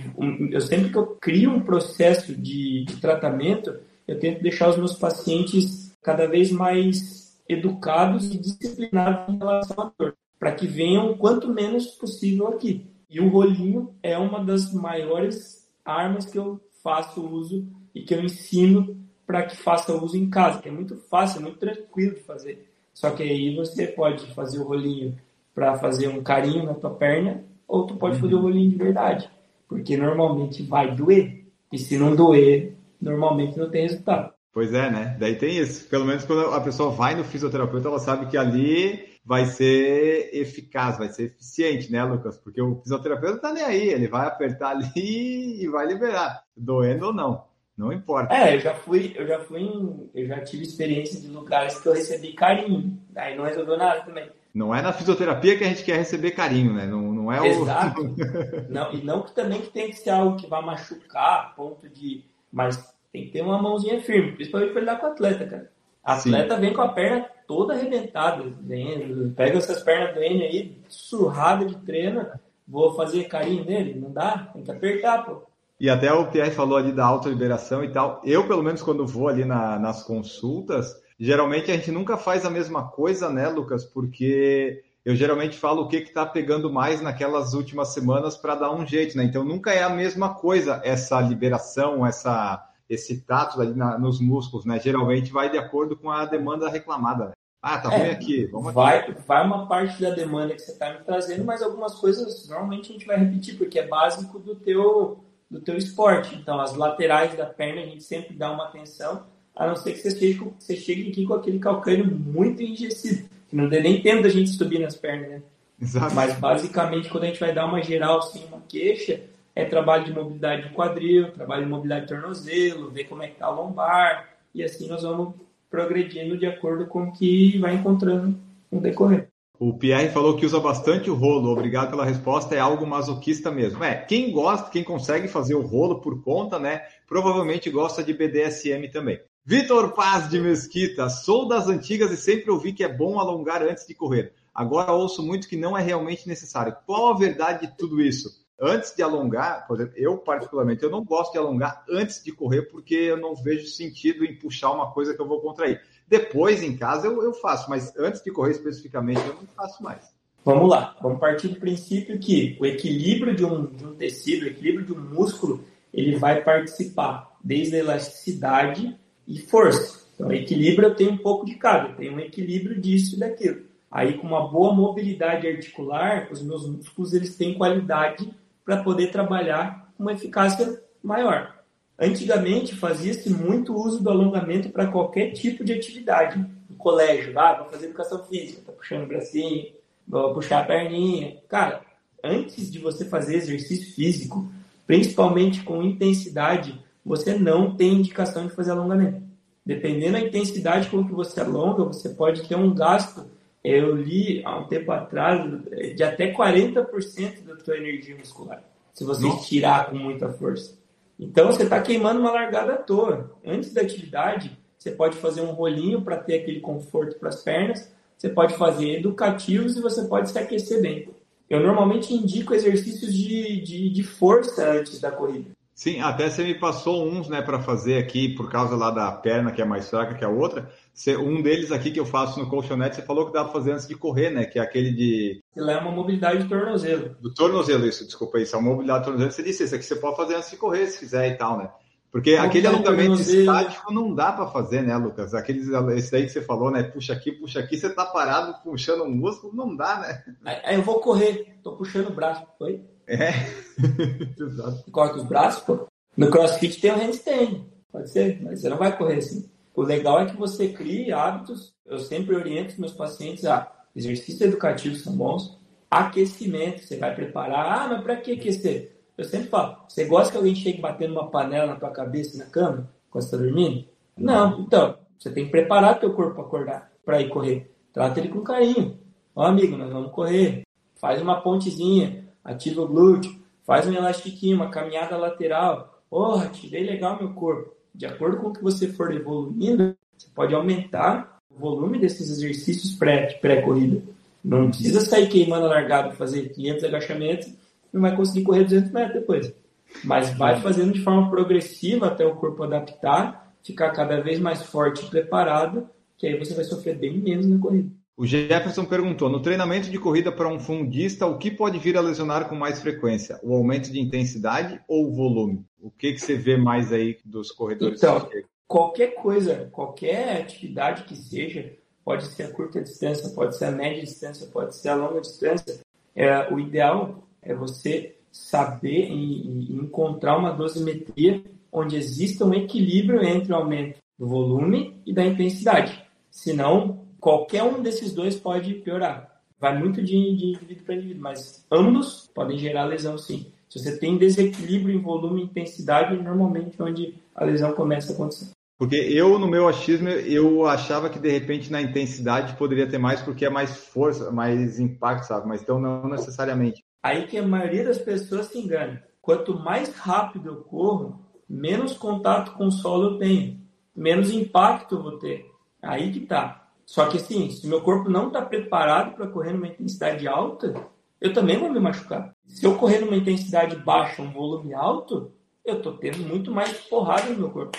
eu sempre que eu crio um processo de, de tratamento, eu tento deixar os meus pacientes cada vez mais educados e disciplinados em relação à dor, para que venham quanto menos possível aqui. E o rolinho é uma das maiores armas que eu faço uso e que eu ensino para que faça uso em casa, que é muito fácil, é muito tranquilo de fazer. Só que aí você pode fazer o rolinho para fazer um carinho na tua perna, ou tu pode fazer o rolinho de verdade, porque normalmente vai doer. E se não doer, normalmente não tem resultado. Pois é, né? Daí tem isso. Pelo menos quando a pessoa vai no fisioterapeuta, ela sabe que ali vai ser eficaz, vai ser eficiente, né, Lucas? Porque o fisioterapeuta tá nem aí, ele vai apertar ali e vai liberar, doendo ou não. Não importa. É, eu já fui, eu já fui em, eu já tive experiência de lugares que eu recebi carinho. Aí não resolveu nada também. Não é na fisioterapia que a gente quer receber carinho, né? Não, não é o. Exato. não, e não que também que tem que ser algo que vai machucar, ponto de. Mas tem que ter uma mãozinha firme, principalmente para lidar com o atleta, cara. Atleta Sim. vem com a perna toda arrebentada. Vem, pega essas pernas do N aí, surrada de treino, vou fazer carinho nele? Não dá? Tem que apertar, pô. E até o Pierre falou ali da autoliberação e tal. Eu, pelo menos, quando vou ali na, nas consultas, geralmente a gente nunca faz a mesma coisa, né, Lucas? Porque eu geralmente falo o que está pegando mais naquelas últimas semanas para dar um jeito, né? Então nunca é a mesma coisa essa liberação, essa esse tato ali na, nos músculos, né? Geralmente vai de acordo com a demanda reclamada. Né? Ah, tá é, ruim aqui, vamos vai, aqui. Vai uma parte da demanda que você está me trazendo, mas algumas coisas normalmente a gente vai repetir, porque é básico do teu, do teu esporte. Então, as laterais da perna a gente sempre dá uma atenção, a não ser que você chegue, você chegue aqui com aquele calcânio muito enrijecido, que não dê nem tempo da gente subir nas pernas, né? Exato. Mas basicamente, quando a gente vai dar uma geral, assim, uma queixa, é trabalho de mobilidade de quadril, trabalho de mobilidade de tornozelo, ver como é que tá o lombar, e assim nós vamos progredindo de acordo com o que vai encontrando no decorrer. O Pierre falou que usa bastante o rolo. Obrigado pela resposta. É algo masoquista mesmo. É, quem gosta, quem consegue fazer o rolo por conta, né? Provavelmente gosta de BDSM também. Vitor Paz de Mesquita. Sou das antigas e sempre ouvi que é bom alongar antes de correr. Agora ouço muito que não é realmente necessário. Qual a verdade de tudo isso? antes de alongar, por exemplo, eu particularmente, eu não gosto de alongar antes de correr porque eu não vejo sentido em puxar uma coisa que eu vou contrair. Depois, em casa, eu, eu faço, mas antes de correr especificamente, eu não faço mais. Vamos lá, vamos partir do princípio que o equilíbrio de um, de um tecido, o equilíbrio de um músculo, ele vai participar desde a elasticidade e força. Então, equilíbrio eu tenho um pouco de cada, eu tenho um equilíbrio disso e daquilo. Aí, com uma boa mobilidade articular, os meus músculos eles têm qualidade para poder trabalhar com uma eficácia maior. Antigamente fazia-se muito uso do alongamento para qualquer tipo de atividade. No colégio, ah, vou fazer educação física, tá puxando o bracinho, vou puxar a perninha. Cara, antes de você fazer exercício físico, principalmente com intensidade, você não tem indicação de fazer alongamento. Dependendo da intensidade com que você alonga, você pode ter um gasto eu li há um tempo atrás de até 40% da tua energia muscular, se você Nossa. tirar com muita força. Então você está queimando uma largada à toa. Antes da atividade, você pode fazer um rolinho para ter aquele conforto para as pernas, você pode fazer educativos e você pode se aquecer bem. Eu normalmente indico exercícios de, de, de força antes da corrida. Sim, até você me passou uns, né, para fazer aqui por causa lá da perna que é mais fraca que a outra. Um deles aqui que eu faço no colchonete, você falou que dá para fazer antes de correr, né? Que é aquele de. Que é uma mobilidade de tornozelo. Do tornozelo, isso, desculpa isso. É uma mobilidade de tornozelo. Você disse isso aqui você pode fazer antes de correr, se quiser e tal, né? Porque aquele alongamento estático não dá para fazer, né, Lucas? Aqueles, esse daí que você falou, né? Puxa aqui, puxa aqui, você tá parado puxando um músculo, não dá, né? Aí eu vou correr, tô puxando o braço, foi? É. Exato. Corta os braços, pô. No CrossFit tem o handstand, pode ser, mas você não vai correr assim. O legal é que você crie hábitos. Eu sempre oriento os meus pacientes a exercícios educativos são bons, aquecimento, você vai preparar. Ah, mas para que aquecer? Eu sempre falo, você gosta que alguém chegue batendo uma panela na tua cabeça na cama quando você está dormindo? Não. Então, você tem que preparar teu corpo para acordar, para ir correr. Trata ele com carinho. Ó, amigo, nós vamos correr. Faz uma pontezinha, ativa o glúteo, faz um elastiquinho, uma caminhada lateral. Porra, tirei legal meu corpo de acordo com o que você for evoluindo, você pode aumentar o volume desses exercícios pré-corrida. Pré não precisa sair queimando a largada fazer 500 agachamentos, não vai conseguir correr 200 metros depois. Mas vai fazendo de forma progressiva até o corpo adaptar, ficar cada vez mais forte e preparado, que aí você vai sofrer bem menos na corrida. O Jefferson perguntou: no treinamento de corrida para um fundista, o que pode vir a lesionar com mais frequência? O aumento de intensidade ou o volume? O que, que você vê mais aí dos corredores? Então, qualquer coisa, qualquer atividade que seja, pode ser a curta distância, pode ser a média distância, pode ser a longa distância. É, o ideal é você saber e, e encontrar uma dosimetria onde exista um equilíbrio entre o aumento do volume e da intensidade. Senão, qualquer um desses dois pode piorar. Vai muito de, de indivíduo para indivíduo, mas ambos podem gerar lesão sim. Se você tem desequilíbrio em volume e intensidade, normalmente é onde a lesão começa a acontecer. Porque eu, no meu achismo, eu achava que de repente na intensidade poderia ter mais porque é mais força, mais impacto, sabe? Mas então não necessariamente. Aí que a maioria das pessoas se engana. Quanto mais rápido eu corro, menos contato com o solo eu tenho, menos impacto eu vou ter. Aí que tá. Só que assim, se meu corpo não está preparado para correr numa intensidade alta, eu também vou me machucar. Se eu correr numa intensidade baixa, um volume alto, eu estou tendo muito mais porrada no meu corpo.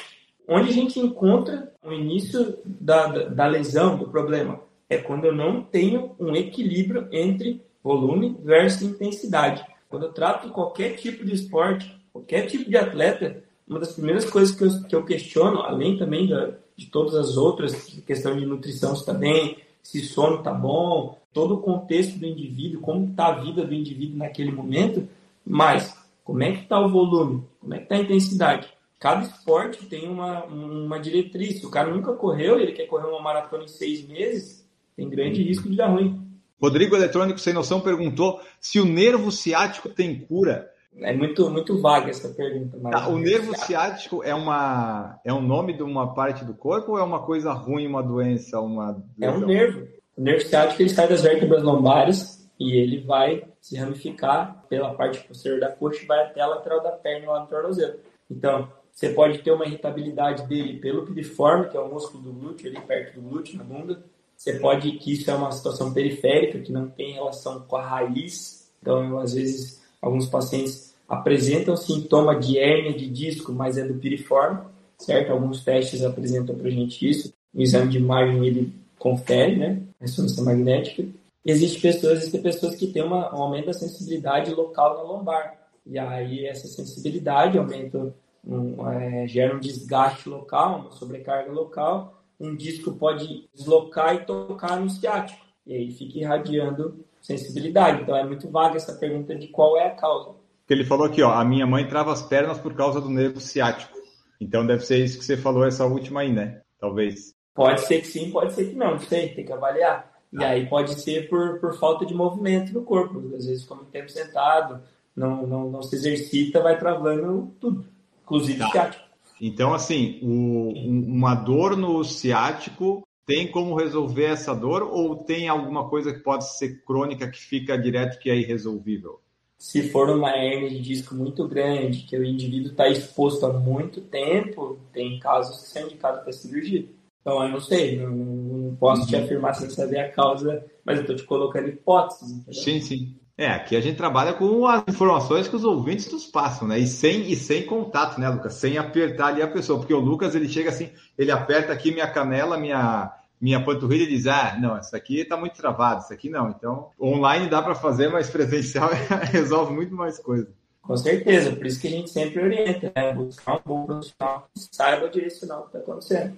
Onde a gente encontra o início da, da, da lesão, do problema? É quando eu não tenho um equilíbrio entre volume versus intensidade. Quando eu trato qualquer tipo de esporte, qualquer tipo de atleta, uma das primeiras coisas que eu, que eu questiono, além também da, de todas as outras, questão de nutrição está bem, se sono está bom, todo o contexto do indivíduo, como está a vida do indivíduo naquele momento, mas como é que está o volume, como é que está a intensidade cada esporte tem uma, uma diretriz. Se o cara nunca correu e ele quer correr uma maratona em seis meses, tem grande uhum. risco de dar ruim. Rodrigo Eletrônico Sem Noção perguntou se o nervo ciático tem cura. É muito, muito vaga essa pergunta. Tá, o nervo ciático é, uma, é um nome de uma parte do corpo ou é uma coisa ruim, uma doença? Uma... É um nervo. O nervo ciático ele sai das vértebras lombares e ele vai se ramificar pela parte posterior da coxa e vai até a lateral da perna lá no tornozelo. Então, você pode ter uma irritabilidade dele pelo piriforme, que é o músculo do glúteo, ali perto do glúteo, na bunda. Você pode, que isso é uma situação periférica, que não tem relação com a raiz. Então, às vezes, alguns pacientes apresentam sintoma de hérnia de disco, mas é do piriforme, certo? Alguns testes apresentam para gente isso. O exame de imagem, ele confere, né? Ressonância magnética. E existe pessoas, existem pessoas que têm uma, um aumento da sensibilidade local na lombar. E aí, essa sensibilidade aumenta um, é, gera um desgaste local, uma sobrecarga local, um disco pode deslocar e tocar no ciático, e aí fica irradiando sensibilidade. Então é muito vaga essa pergunta de qual é a causa. Ele falou aqui, ó, a minha mãe trava as pernas por causa do nervo ciático. Então deve ser isso que você falou, essa última aí, né? Talvez. Pode ser que sim, pode ser que não, não sei, tem que avaliar. E ah. aí pode ser por, por falta de movimento no corpo. Às vezes, como tempo sentado, não, não, não se exercita, vai travando tudo inclusive tá. ciático. Então, assim, o, uma dor no ciático tem como resolver essa dor ou tem alguma coisa que pode ser crônica que fica direto que é irresolvível? Se for uma hernia de disco muito grande, que o indivíduo está exposto há muito tempo, tem casos que são indicados para cirurgia. Então, eu não sei, não, não posso uhum. te afirmar sem saber a causa, mas eu estou te colocando hipóteses. Entendeu? Sim, sim. É, aqui a gente trabalha com as informações que os ouvintes nos passam, né? E sem, e sem contato, né, Lucas? Sem apertar ali a pessoa, porque o Lucas ele chega assim, ele aperta aqui minha canela, minha, minha panturrilha e diz: Ah, não, isso aqui está muito travado, isso aqui não. Então, online dá para fazer, mas presencial resolve muito mais coisa. Com certeza, por isso que a gente sempre orienta, né? Buscar um bom profissional que saiba direcionar o que está acontecendo.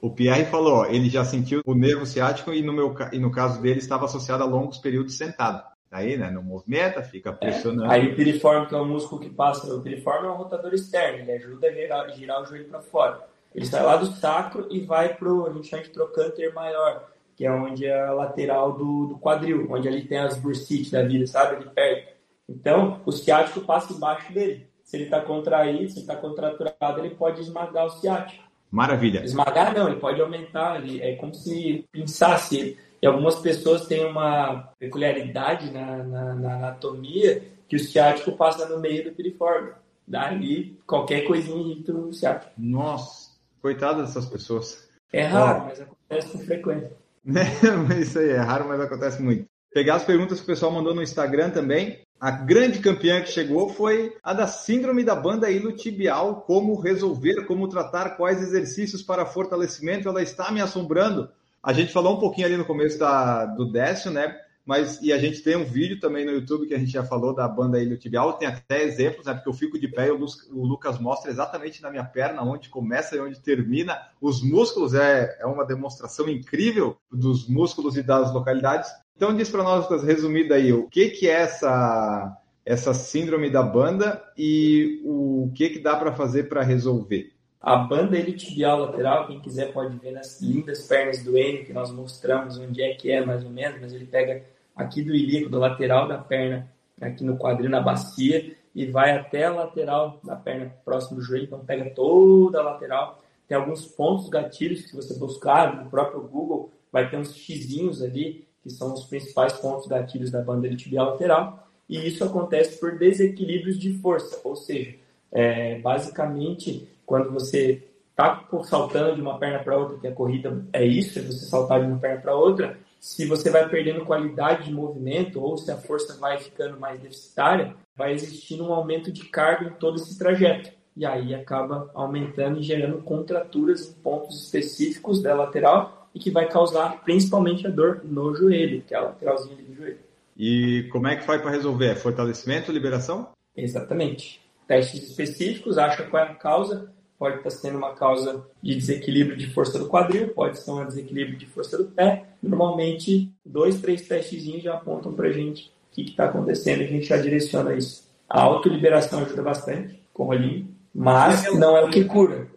O Pierre falou, ele já sentiu o nervo ciático e no, meu, e no caso dele estava associado a longos períodos sentado. Aí, né, não movimenta, fica é, pressionando. É. Aí o piriforme, que é o músculo que passa, o piriforme é um rotador externo, ele ajuda a girar, girar o joelho para fora. Ele sai lá do sacro e vai para o, a gente chama de trocânter maior, que é onde é a lateral do, do quadril, onde ali tem as bursites da vida, sabe, ali perto. Então, o ciático passa embaixo dele. Se ele está contraído, se ele está contraturado, ele pode esmagar o ciático. Maravilha. Esmagar não, ele pode aumentar, ele, é como se pinçasse ele. E algumas pessoas têm uma peculiaridade na, na, na anatomia que o ciático passa no meio do piriforme. Daí, qualquer coisinha irrita o ciático. Nossa, coitada dessas pessoas. É raro, mas acontece com frequência. É, isso aí, é raro, mas acontece muito. Pegar as perguntas que o pessoal mandou no Instagram também. A grande campeã que chegou foi a da síndrome da banda ilotibial, como resolver, como tratar, quais exercícios para fortalecimento. Ela está me assombrando. A gente falou um pouquinho ali no começo da, do Décio, né? Mas e a gente tem um vídeo também no YouTube que a gente já falou da banda iliotibial, tem até exemplos, né? Porque eu fico de pé e o, o Lucas mostra exatamente na minha perna onde começa e onde termina. Os músculos é, é uma demonstração incrível dos músculos e das localidades. Então diz para nós, Lucas, resumido aí, o que que é essa essa síndrome da banda e o que que dá para fazer para resolver? A banda iliotibial lateral, quem quiser pode ver nas lindas pernas do Enio, que nós mostramos onde é que é mais ou menos, mas ele pega aqui do ilíaco, do lateral da perna, aqui no quadril, na bacia, e vai até a lateral da perna próximo do joelho, então pega toda a lateral. Tem alguns pontos gatilhos que você buscar no próprio Google, vai ter uns xizinhos ali, que são os principais pontos gatilhos da bandeira tibial lateral, e isso acontece por desequilíbrios de força, ou seja, é, basicamente, quando você está saltando de uma perna para outra, que a corrida é isso, é você saltar de uma perna para outra, se você vai perdendo qualidade de movimento ou se a força vai ficando mais deficitária, vai existindo um aumento de carga em todo esse trajeto. E aí acaba aumentando e gerando contraturas em pontos específicos da lateral e que vai causar principalmente a dor no joelho, que é a lateralzinha do joelho. E como é que faz para resolver? É fortalecimento, liberação? Exatamente. Testes específicos, acha qual é a causa, pode estar sendo uma causa de desequilíbrio de força do quadril, pode ser um desequilíbrio de força do pé. Normalmente, dois, três testezinhos já apontam para a gente o que está acontecendo, a gente já direciona isso. A autoliberação ajuda bastante, com o olhinho, mas não é o que cura,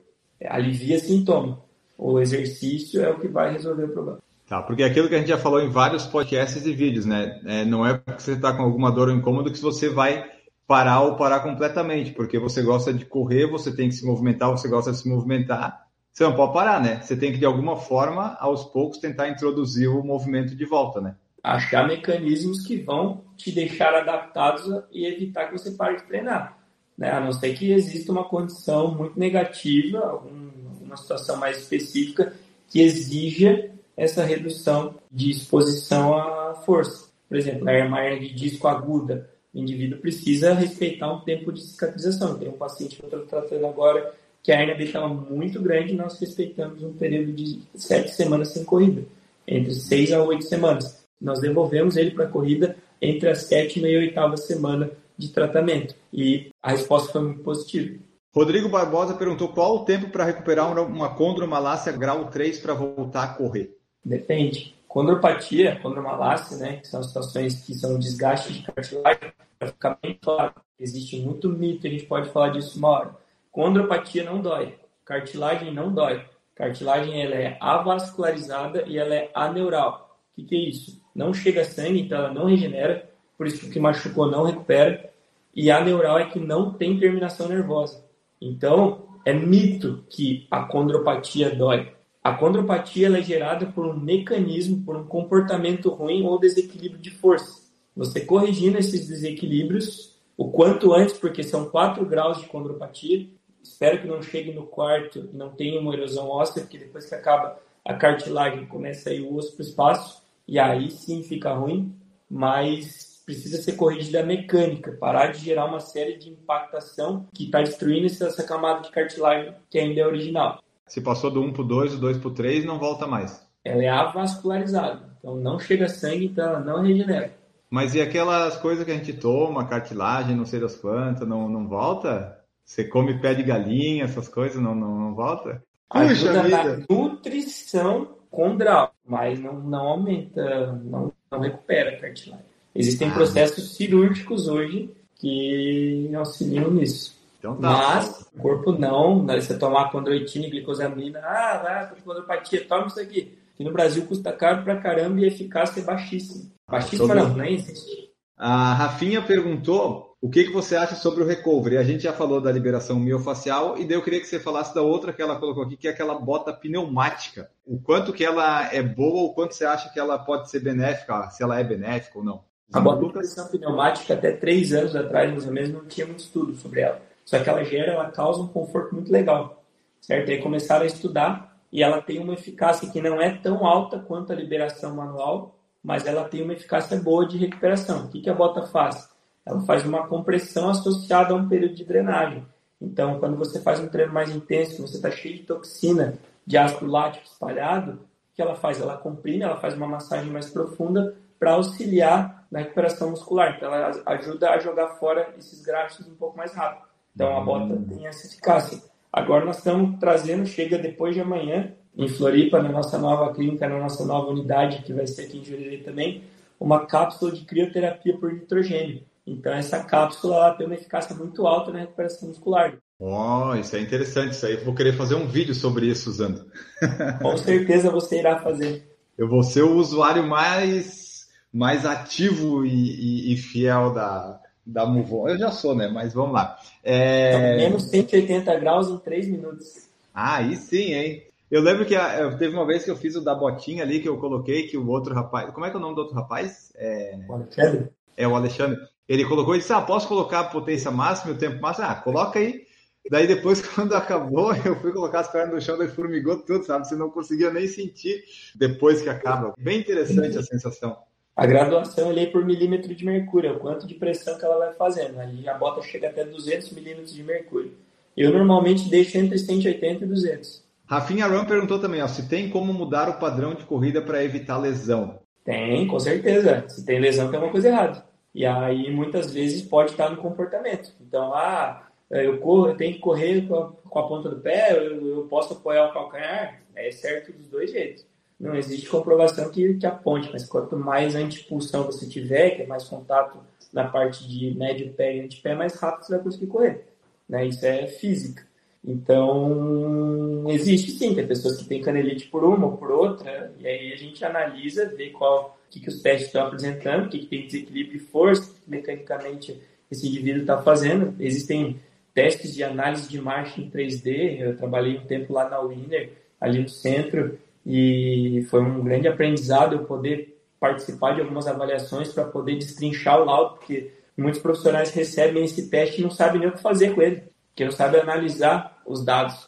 alivia sintoma. O exercício é o que vai resolver o problema. Tá, porque é aquilo que a gente já falou em vários podcasts e vídeos, né? É, não é porque você está com alguma dor ou incômodo que você vai parar ou parar completamente, porque você gosta de correr, você tem que se movimentar, você gosta de se movimentar, você não pode parar, né? Você tem que, de alguma forma, aos poucos, tentar introduzir o movimento de volta, né? Achar mecanismos que vão te deixar adaptados e evitar que você pare de treinar. Né? A não ser que exista uma condição muito negativa, alguma situação mais específica que exija essa redução de exposição à força. Por exemplo, a hernia de disco aguda o indivíduo precisa respeitar um tempo de cicatrização. Tem um paciente que eu estou tratando agora que a hernia dele estava muito grande e nós respeitamos um período de sete semanas sem corrida, entre seis a oito semanas. Nós devolvemos ele para a corrida entre a sétima e a oitava semana de tratamento e a resposta foi muito positiva. Rodrigo Barbosa perguntou qual o tempo para recuperar uma condromalácia grau 3 para voltar a correr. Depende. Condropatia, condromalácia, né, que são situações que são desgaste de cartilagem, para ficar bem claro, existe muito mito, a gente pode falar disso uma hora. Condropatia não dói, cartilagem não dói. Cartilagem ela é avascularizada e ela é aneural. O que, que é isso? Não chega sangue, então ela não regenera, por isso que o que machucou não recupera. E aneural é que não tem terminação nervosa. Então, é mito que a condropatia dói. A condropatia é gerada por um mecanismo, por um comportamento ruim ou desequilíbrio de força. Você corrigindo esses desequilíbrios o quanto antes, porque são 4 graus de condropatia. Espero que não chegue no quarto e não tenha uma erosão óssea, porque depois que acaba a cartilagem, começa a ir o osso para o espaço, e aí sim fica ruim, mas precisa ser corrigida a mecânica, parar de gerar uma série de impactação que está destruindo essa camada de cartilagem que ainda é original. Se passou do 1 para o 2, do 2 para o 3, não volta mais. Ela é avascularizada. Então não chega sangue, então ela não regenera. Mas e aquelas coisas que a gente toma, cartilagem, não sei das quantas, não, não volta? Você come pé de galinha, essas coisas, não, não, não volta? Ajuda na nutrição condral, mas não, não aumenta, não, não recupera a cartilagem. Existem ah, processos cirúrgicos hoje que auxiliam nisso. Então tá. Mas o corpo não, né? você tomar condroitina e glicosamina, ah, vai, condropatia, toma isso aqui. Que no Brasil custa caro pra caramba e a eficácia é baixíssima. Baixíssima não, não existe. A Rafinha perguntou o que, que você acha sobre o recovery. A gente já falou da liberação miofacial e daí eu queria que você falasse da outra que ela colocou aqui, que é aquela bota pneumática. O quanto que ela é boa ou quanto você acha que ela pode ser benéfica, se ela é benéfica ou não. A bota pneumática até três anos atrás, mais ou menos, não tinha muito estudo sobre ela. Só que ela gera, ela causa um conforto muito legal, certo? Aí começaram a estudar e ela tem uma eficácia que não é tão alta quanto a liberação manual, mas ela tem uma eficácia boa de recuperação. O que, que a bota faz? Ela faz uma compressão associada a um período de drenagem. Então, quando você faz um treino mais intenso, você está cheio de toxina, de ácido lático espalhado, o que ela faz? Ela comprime, ela faz uma massagem mais profunda para auxiliar na recuperação muscular. Então, ela ajuda a jogar fora esses graxos um pouco mais rápido. Então a bota tem essa eficácia. Agora nós estamos trazendo, chega depois de amanhã, em Floripa, na nossa nova clínica, na nossa nova unidade, que vai ser aqui em Jurerê também, uma cápsula de crioterapia por nitrogênio. Então essa cápsula ela tem uma eficácia muito alta na recuperação muscular. Oh, isso é interessante. Isso aí eu vou querer fazer um vídeo sobre isso usando. Com certeza você irá fazer. Eu vou ser o usuário mais, mais ativo e, e, e fiel da, Da Muvon. Eu já sou, né? Mas vamos lá. É... Menos 180 graus em 3 minutos. Ah, aí sim, hein? Eu lembro que a, teve uma vez que eu fiz o da botinha ali, que eu coloquei, que o outro rapaz. Como é que é o nome do outro rapaz? É... O Alexandre? É o Alexandre. Ele colocou e disse: Ah, posso colocar a potência máxima e o tempo máximo? Ah, coloca aí. Daí depois, quando acabou, eu fui colocar as pernas no chão, daí formigou tudo, sabe? Você não conseguia nem sentir depois que acaba. Bem interessante a sensação. A graduação é por milímetro de mercúrio, é o quanto de pressão que ela vai fazendo. Ali a bota chega até 200 milímetros de mercúrio. Eu normalmente deixo entre 180 e 200. Rafinha Ram perguntou também, ó, se tem como mudar o padrão de corrida para evitar lesão. Tem, com certeza. Se tem lesão, tem uma coisa errada. E aí, muitas vezes, pode estar no comportamento. Então, ah, eu, corro, eu tenho que correr com a, com a ponta do pé, eu, eu, posso apoiar o calcanhar. É certo dos dois jeitos. Não existe comprovação que, que aponte, mas quanto mais antipulsão você tiver, que é mais contato na parte de médio pé e antepé, mais rápido você vai conseguir correr. Né? Isso é física. Então, existe sim, tem pessoas que têm canelite por uma ou por outra, e aí a gente analisa, vê qual que, que os testes estão apresentando, o que, que tem desequilíbrio de força, que mecanicamente esse indivíduo está fazendo. Existem testes de análise de marcha em 3D, eu trabalhei um tempo lá na Winner, ali no centro, e foi um grande aprendizado eu poder participar de algumas avaliações para poder destrinchar o laudo, porque muitos profissionais recebem esse teste e não sabem nem o que fazer com ele, porque não sabem analisar os dados.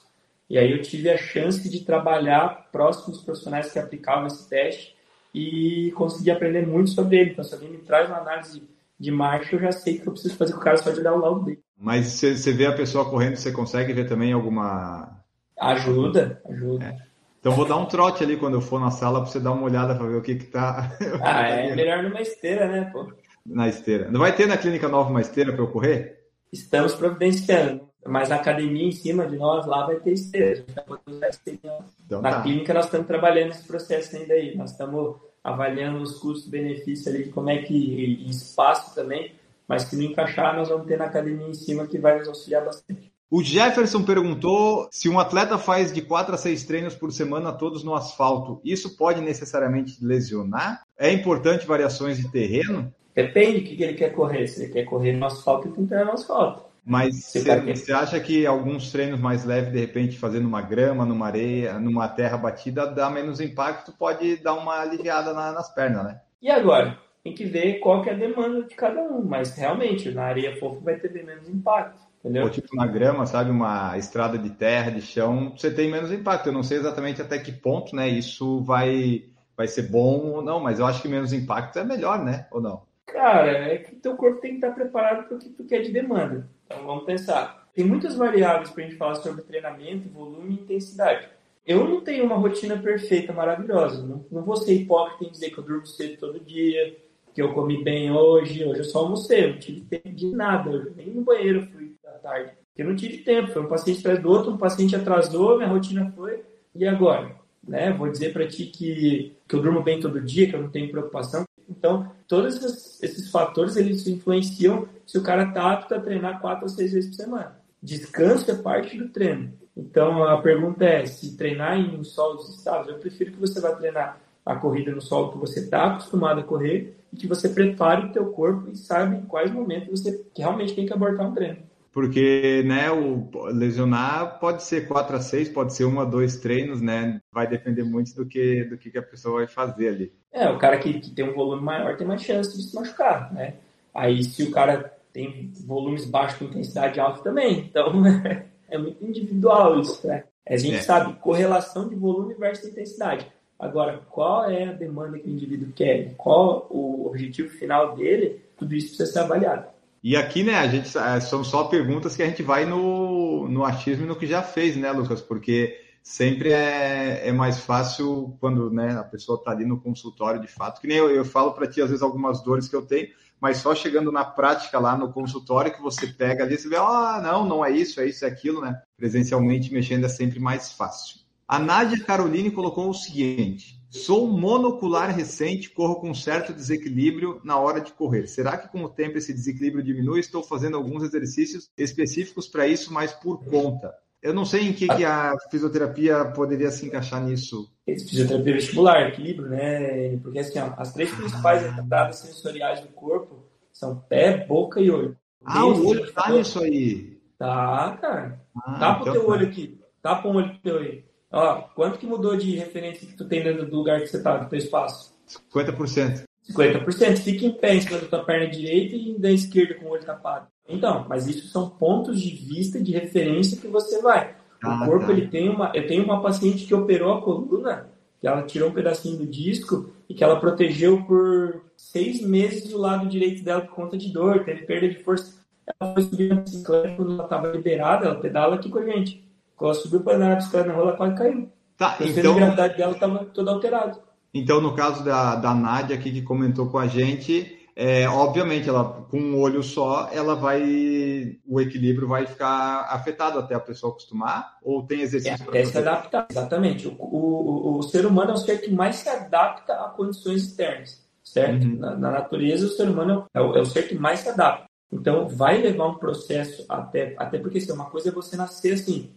E aí eu tive a chance de trabalhar próximo dos profissionais que aplicavam esse teste e consegui aprender muito sobre ele. Então, se alguém me traz uma análise de marcha, eu já sei que eu preciso fazer com o cara só de olhar o laudo dele. Mas você vê a pessoa correndo, você consegue ver também alguma. Ajuda, ajuda. É. Então vou dar um trote ali quando eu for na sala para você dar uma olhada para ver o que que tá. Ah, é melhor numa esteira, né, pô? Na esteira. Não vai ter na clínica nova uma esteira para eu correr? Estamos providenciando. Mas na academia em cima de nós lá vai ter esteira. A usar esteira. Então, na tá. clínica nós estamos trabalhando esse processo ainda aí. Nós estamos avaliando os custos-benefícios ali, como é que. e espaço também. Mas se não encaixar, nós vamos ter na academia em cima que vai nos auxiliar bastante. O Jefferson perguntou se um atleta faz de 4 a 6 treinos por semana, todos no asfalto, isso pode necessariamente lesionar? É importante variações de terreno? Depende do que ele quer correr. Se ele quer correr no asfalto, ele tem que treinar no asfalto. Mas você, acha que alguns treinos mais leves, de repente, fazendo uma grama, numa areia, numa terra batida, dá menos impacto, pode dar uma aliviada na, nas pernas, né? E agora? Tem que ver qual que é a demanda de cada um, mas realmente na areia fofa vai ter menos impacto. Entendeu? Ou tipo na grama, sabe, uma estrada de terra, de chão, você tem menos impacto. Eu não sei exatamente até que ponto, né, isso vai, vai ser bom ou não, mas eu acho que menos impacto é melhor, né, ou não? Cara, é que teu corpo tem que estar preparado para o que tu quer de demanda. Então vamos pensar. Tem muitas variáveis para a gente falar sobre treinamento, volume e intensidade. Eu não tenho uma rotina perfeita, maravilhosa. Não, não vou ser hipócrita em dizer que eu durmo cedo todo dia, que eu comi bem hoje. Hoje eu só almocei, eu não tive tempo de nada. nem no banheiro fui tarde. Porque eu não tive tempo. Foi um paciente atrás do outro, um paciente atrasou, minha rotina foi. E agora? Né? Vou dizer para ti que, que eu durmo bem todo dia, que eu não tenho preocupação. Então, todos esses, esses fatores eles influenciam se o cara está apto a treinar quatro ou seis vezes por semana. Descanso é parte do treino. Então, a pergunta é, se treinar em solos estáveis, eu prefiro que você vá treinar a corrida no solo que você está acostumado a correr e que você prepare o teu corpo e saiba em quais momentos você realmente tem que abortar um treino. Porque, né, o lesionar pode ser 4 a 6, pode ser 1 a 2 treinos, né? Vai depender muito do que, do que a pessoa vai fazer ali. É, o cara que, que tem um volume maior tem mais chance de se machucar, né? Aí se o cara tem volumes baixos com intensidade alta também, então é muito individual isso, né? A gente é. sabe correlação de volume versus intensidade. Agora, qual é a demanda que o indivíduo quer? Qual o objetivo final dele? Tudo isso precisa ser avaliado. E aqui, né, a gente é, são só perguntas que a gente vai no, no achismo e no que já fez, né, Lucas? Porque sempre é, é mais fácil quando né, a pessoa está ali no consultório de fato. Que nem eu, eu falo para ti, às vezes, algumas dores que eu tenho, mas só chegando na prática lá no consultório que você pega ali, você vê, ah, não, não é isso, é isso, é aquilo, né? Presencialmente mexendo é sempre mais fácil. A Nádia Caroline colocou o seguinte: Sou monocular recente, corro com certo desequilíbrio na hora de correr. Será que com o tempo esse desequilíbrio diminui? Estou fazendo alguns exercícios específicos para isso, mas por conta. Eu não sei em que, que a fisioterapia poderia se encaixar nisso. Fisioterapia vestibular, equilíbrio, né? Porque assim, ó, as três principais entradas sensoriais do corpo São pé, boca e olho. Ah, o olho tá nisso aí. Tá, cara. Ah, Tapa então o teu tá. olho aqui. Tapa um olho teu aí. Ó, quanto que mudou de referência que tu tem dentro do lugar que você tá, do teu espaço? 50%. 50%. Fica em pé em cima da tua perna direita e da esquerda com o olho tapado. Então, mas isso são pontos de vista, de referência que você vai. Ah, o corpo, tá. ele tem uma... Eu tenho uma paciente que operou a coluna, que ela tirou um pedacinho do disco e que ela protegeu por seis meses do lado direito dela por conta de dor, teve perda de força. Ela foi subir na bicicleta quando ela estava liberada, ela pedala aqui com a gente. Quando ela subiu para andar na bicicleta na rua, ela quase caiu. Tá, então... A gravidade dela estava toda alterada. Então, no caso da, da Nádia aqui que comentou com a gente, é, obviamente, ela com um olho só, ela vai, o equilíbrio vai ficar afetado até a pessoa acostumar, ou tem exercício é, para se adaptar, exatamente. O, o, o, ser humano é o ser que mais se adapta a condições externas, certo? Uhum. Na, na, natureza, o ser humano é o, é o ser que mais se adapta. Então, vai levar um processo até, até porque se uma coisa é você nascer assim,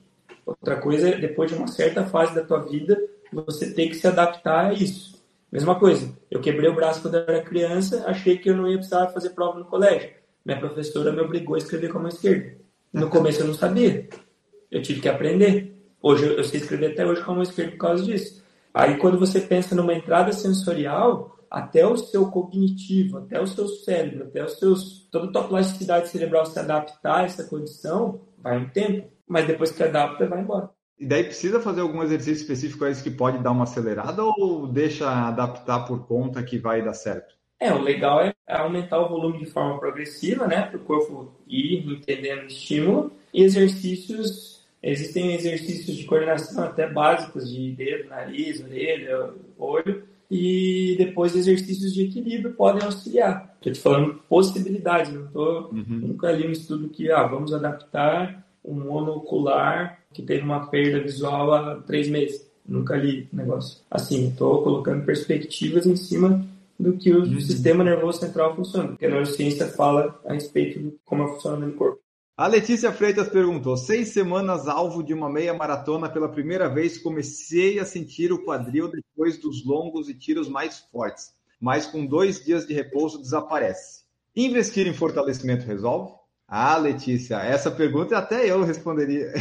outra coisa é depois de uma certa fase da tua vida você tem que se adaptar a isso. Mesma coisa, eu quebrei o braço quando eu era criança, achei que eu não ia precisar fazer prova no colégio. Minha professora me obrigou a escrever com a mão esquerda. No começo eu não sabia. Eu tive que aprender. Hoje eu sei escrever até hoje com a mão esquerda por causa disso. Aí quando você pensa numa entrada sensorial, até o seu cognitivo, até o seu cérebro, até os seus, toda a tua plasticidade cerebral se adaptar a essa condição, vai um tempo. Mas depois que adapta, vai embora. E daí precisa fazer algum exercício específico a isso que pode dar uma acelerada ou deixa adaptar por conta que vai dar certo? É, o legal é aumentar o volume de forma progressiva, né, para o corpo ir entendendo o estímulo. E exercícios, existem exercícios de coordenação até básicos de dedo, nariz, orelha, olho, e depois exercícios de equilíbrio podem auxiliar. Estou te falando possibilidades, não tô, uhum. nunca li um estudo que ah, vamos adaptar um monocular que teve uma perda visual há três meses. Nunca li negócio. Assim, estou colocando perspectivas em cima do que o uhum. sistema nervoso central funciona. Porque a neurociência fala a respeito de como funciona no corpo. A Letícia Freitas perguntou: seis semanas alvo de uma meia maratona pela primeira vez, comecei a sentir o quadril depois dos longos e tiros mais fortes, mas com dois dias de repouso desaparece. Investir em fortalecimento resolve? Ah, Letícia, essa pergunta até eu responderia.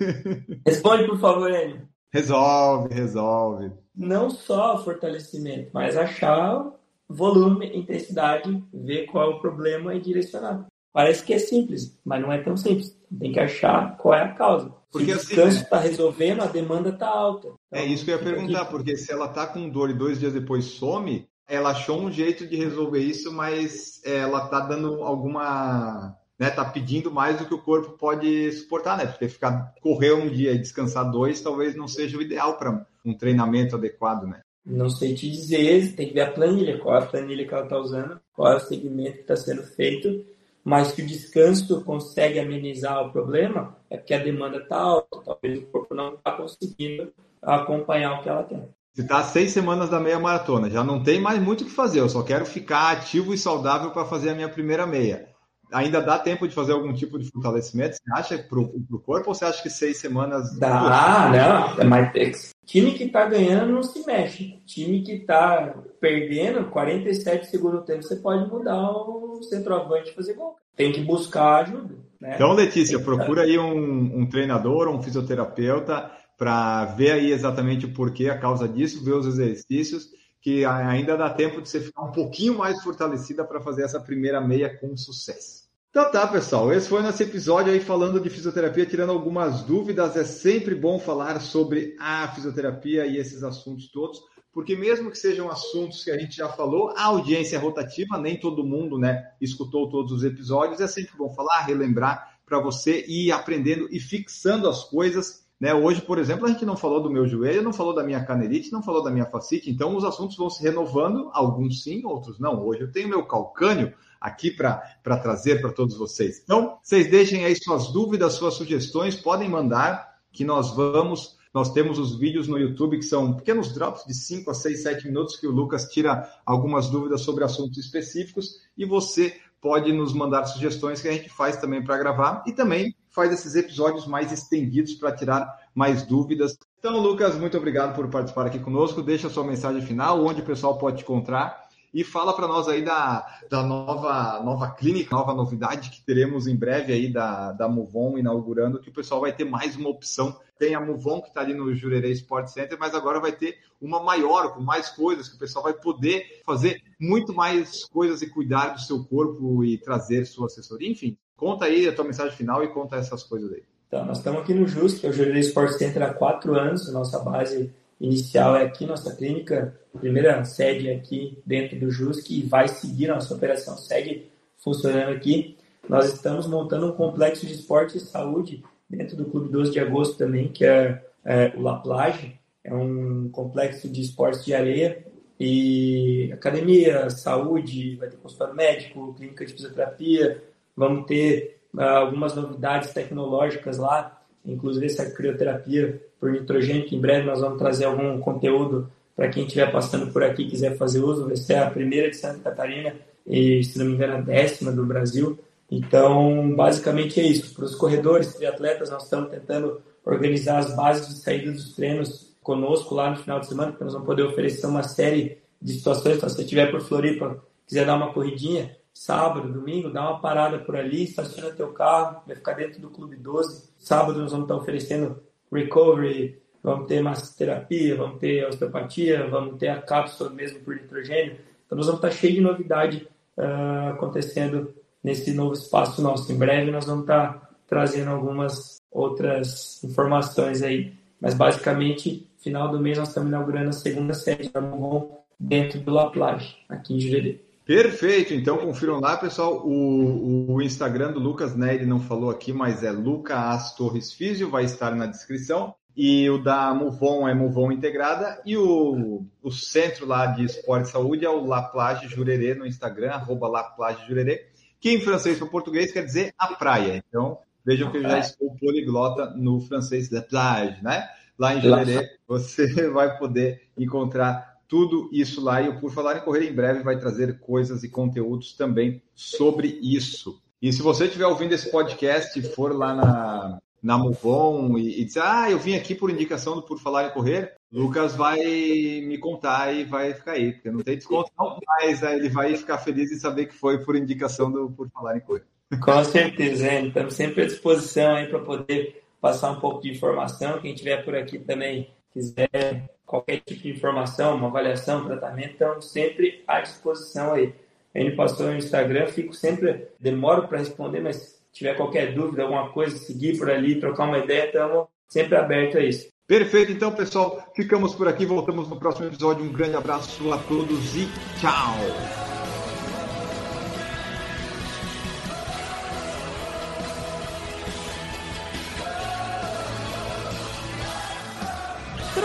Responde, por favor, Enio. Resolve, resolve. Não só fortalecimento, mas achar volume, intensidade, ver qual é o problema e direcionar. Parece que é simples, mas não é tão simples. Tem que achar qual é a causa. Porque se o descanso está assim, resolvendo, a demanda está alta. Então, é isso que eu ia perguntar, aqui. porque se ela está com dor e dois dias depois some, ela achou um jeito de resolver isso, mas ela está dando alguma né, tá pedindo mais do que o corpo pode suportar, né? Porque ficar correr um dia e descansar dois talvez não seja o ideal para um treinamento adequado, né? Não sei te dizer, tem que ver a planilha, qual é a planilha que ela está usando, qual é o segmento que está sendo feito, mas que o descanso consegue amenizar o problema, é porque a demanda está alta, talvez o corpo não está conseguindo acompanhar o que ela quer. Se está seis semanas da meia maratona, já não tem mais muito o que fazer, eu só quero ficar ativo e saudável para fazer a minha primeira meia ainda dá tempo de fazer algum tipo de fortalecimento? Você acha para o corpo ou você acha que seis semanas. Dá, não. Mas time que está ganhando não se mexe. Time que está perdendo, 47 segundo tempo, você pode mudar o centroavante e fazer gol. Tem que buscar ajuda. Né? Então, Letícia, procura aí um, um treinador um fisioterapeuta para ver aí exatamente o porquê, a causa disso, ver os exercícios que ainda dá tempo de você ficar um pouquinho mais fortalecida para fazer essa primeira meia com sucesso. Então tá, pessoal, esse foi nosso episódio aí falando de fisioterapia, tirando algumas dúvidas. É sempre bom falar sobre a fisioterapia e esses assuntos todos, porque mesmo que sejam assuntos que a gente já falou, a audiência é rotativa, nem todo mundo, né, escutou todos os episódios. É sempre bom falar, relembrar para você ir aprendendo e fixando as coisas né? Hoje, por exemplo, a gente não falou do meu joelho, não falou da minha canelite, não falou da minha facite, então os assuntos vão se renovando, alguns sim, outros não. Hoje eu tenho meu calcânio aqui para trazer para todos vocês. Então, vocês deixem aí suas dúvidas, suas sugestões, podem mandar, que nós vamos. Nós temos os vídeos no YouTube que são pequenos drops de 5 a 6, 7 minutos que o Lucas tira algumas dúvidas sobre assuntos específicos e você pode nos mandar sugestões que a gente faz também para gravar e também faz esses episódios mais estendidos para tirar mais dúvidas. Então, Lucas, muito obrigado por participar aqui conosco. Deixa a sua mensagem final, onde o pessoal pode te encontrar e fala para nós aí da, da nova, nova clínica, nova novidade que teremos em breve aí da, da Movon inaugurando, que o pessoal vai ter mais uma opção. Tem a Movon que está ali no Jurerê Sport Center, mas agora vai ter uma maior, com mais coisas, que o pessoal vai poder fazer muito mais coisas e cuidar do seu corpo e trazer sua assessoria. Enfim, conta aí a tua mensagem final e conta essas coisas aí. Então, nós estamos aqui no JUS, que é o Jurerê Sport Center há quatro anos, nossa base inicial é aqui, nossa clínica, primeira sede aqui dentro do JUSC e vai seguir, nossa operação segue funcionando aqui. Nós estamos montando um complexo de esporte e saúde dentro do Clube 12 de Agosto também, que é, é o La Plage, é um complexo de esportes de areia e academia, saúde, vai ter consultório médico, clínica de fisioterapia, vamos ter uh, algumas novidades tecnológicas lá, inclusive essa crioterapia por nitrogênio, que em breve nós vamos trazer algum conteúdo para quem estiver passando por aqui quiser fazer uso. Vai ser a primeira de Santa Catarina e, se não me engano, a décima do Brasil. Então, basicamente é isso. Para os corredores, triatletas, nós estamos tentando organizar as bases de saída dos treinos conosco lá no final de semana, porque nós vamos poder oferecer uma série de situações. Então, se você estiver por Floripa, quiser dar uma corridinha, sábado, domingo, dá uma parada por ali, estaciona teu carro, vai ficar dentro do Clube 12. Sábado nós vamos estar oferecendo recovery, vamos ter massoterapia, vamos ter osteopatia, vamos ter a cápsula mesmo por nitrogênio. Então nós vamos estar cheio de novidade uh, acontecendo nesse novo espaço nosso. Em breve nós vamos estar trazendo algumas outras informações aí. Mas basicamente, final do mês nós estamos inaugurando a segunda sede da Movon dentro do La Plage, aqui em Jurerê. Perfeito, então confiram lá, pessoal. O, o Instagram do Lucas, né? Ele não falou aqui, mas é Lucas Torres Físio, vai estar na descrição. E o da Muvon é Muvon Integrada. E o, o centro lá de esporte e saúde é o La Plage Jurerê no Instagram, arroba La Plage Jurerê, que em francês para português quer dizer a praia. Então, vejam que eu já estou poliglota no francês La Plage, né? Lá em Jurerê, você vai poder encontrar tudo isso lá. E o Por Falar em Correr, em breve, vai trazer coisas e conteúdos também sobre isso. E se você estiver ouvindo esse podcast e for lá na, na Movon e, e dizer, ah, eu vim aqui por indicação do Por Falar em Correr, Lucas vai me contar e vai ficar aí, porque não tem desconto não, mas ele vai ficar feliz em saber que foi por indicação do Por Falar em Correr. Com certeza, hein? estamos sempre à disposição aí para poder passar um pouco de informação. Quem estiver por aqui também quiser qualquer tipo de informação, uma avaliação, tratamento, estão sempre à disposição aí. Ele passou no Instagram, fico sempre, demoro para responder, mas se tiver qualquer dúvida, alguma coisa, seguir por ali, trocar uma ideia, estamos sempre abertos a isso. Perfeito, então pessoal, ficamos por aqui, voltamos no próximo episódio. Um grande abraço a todos e tchau!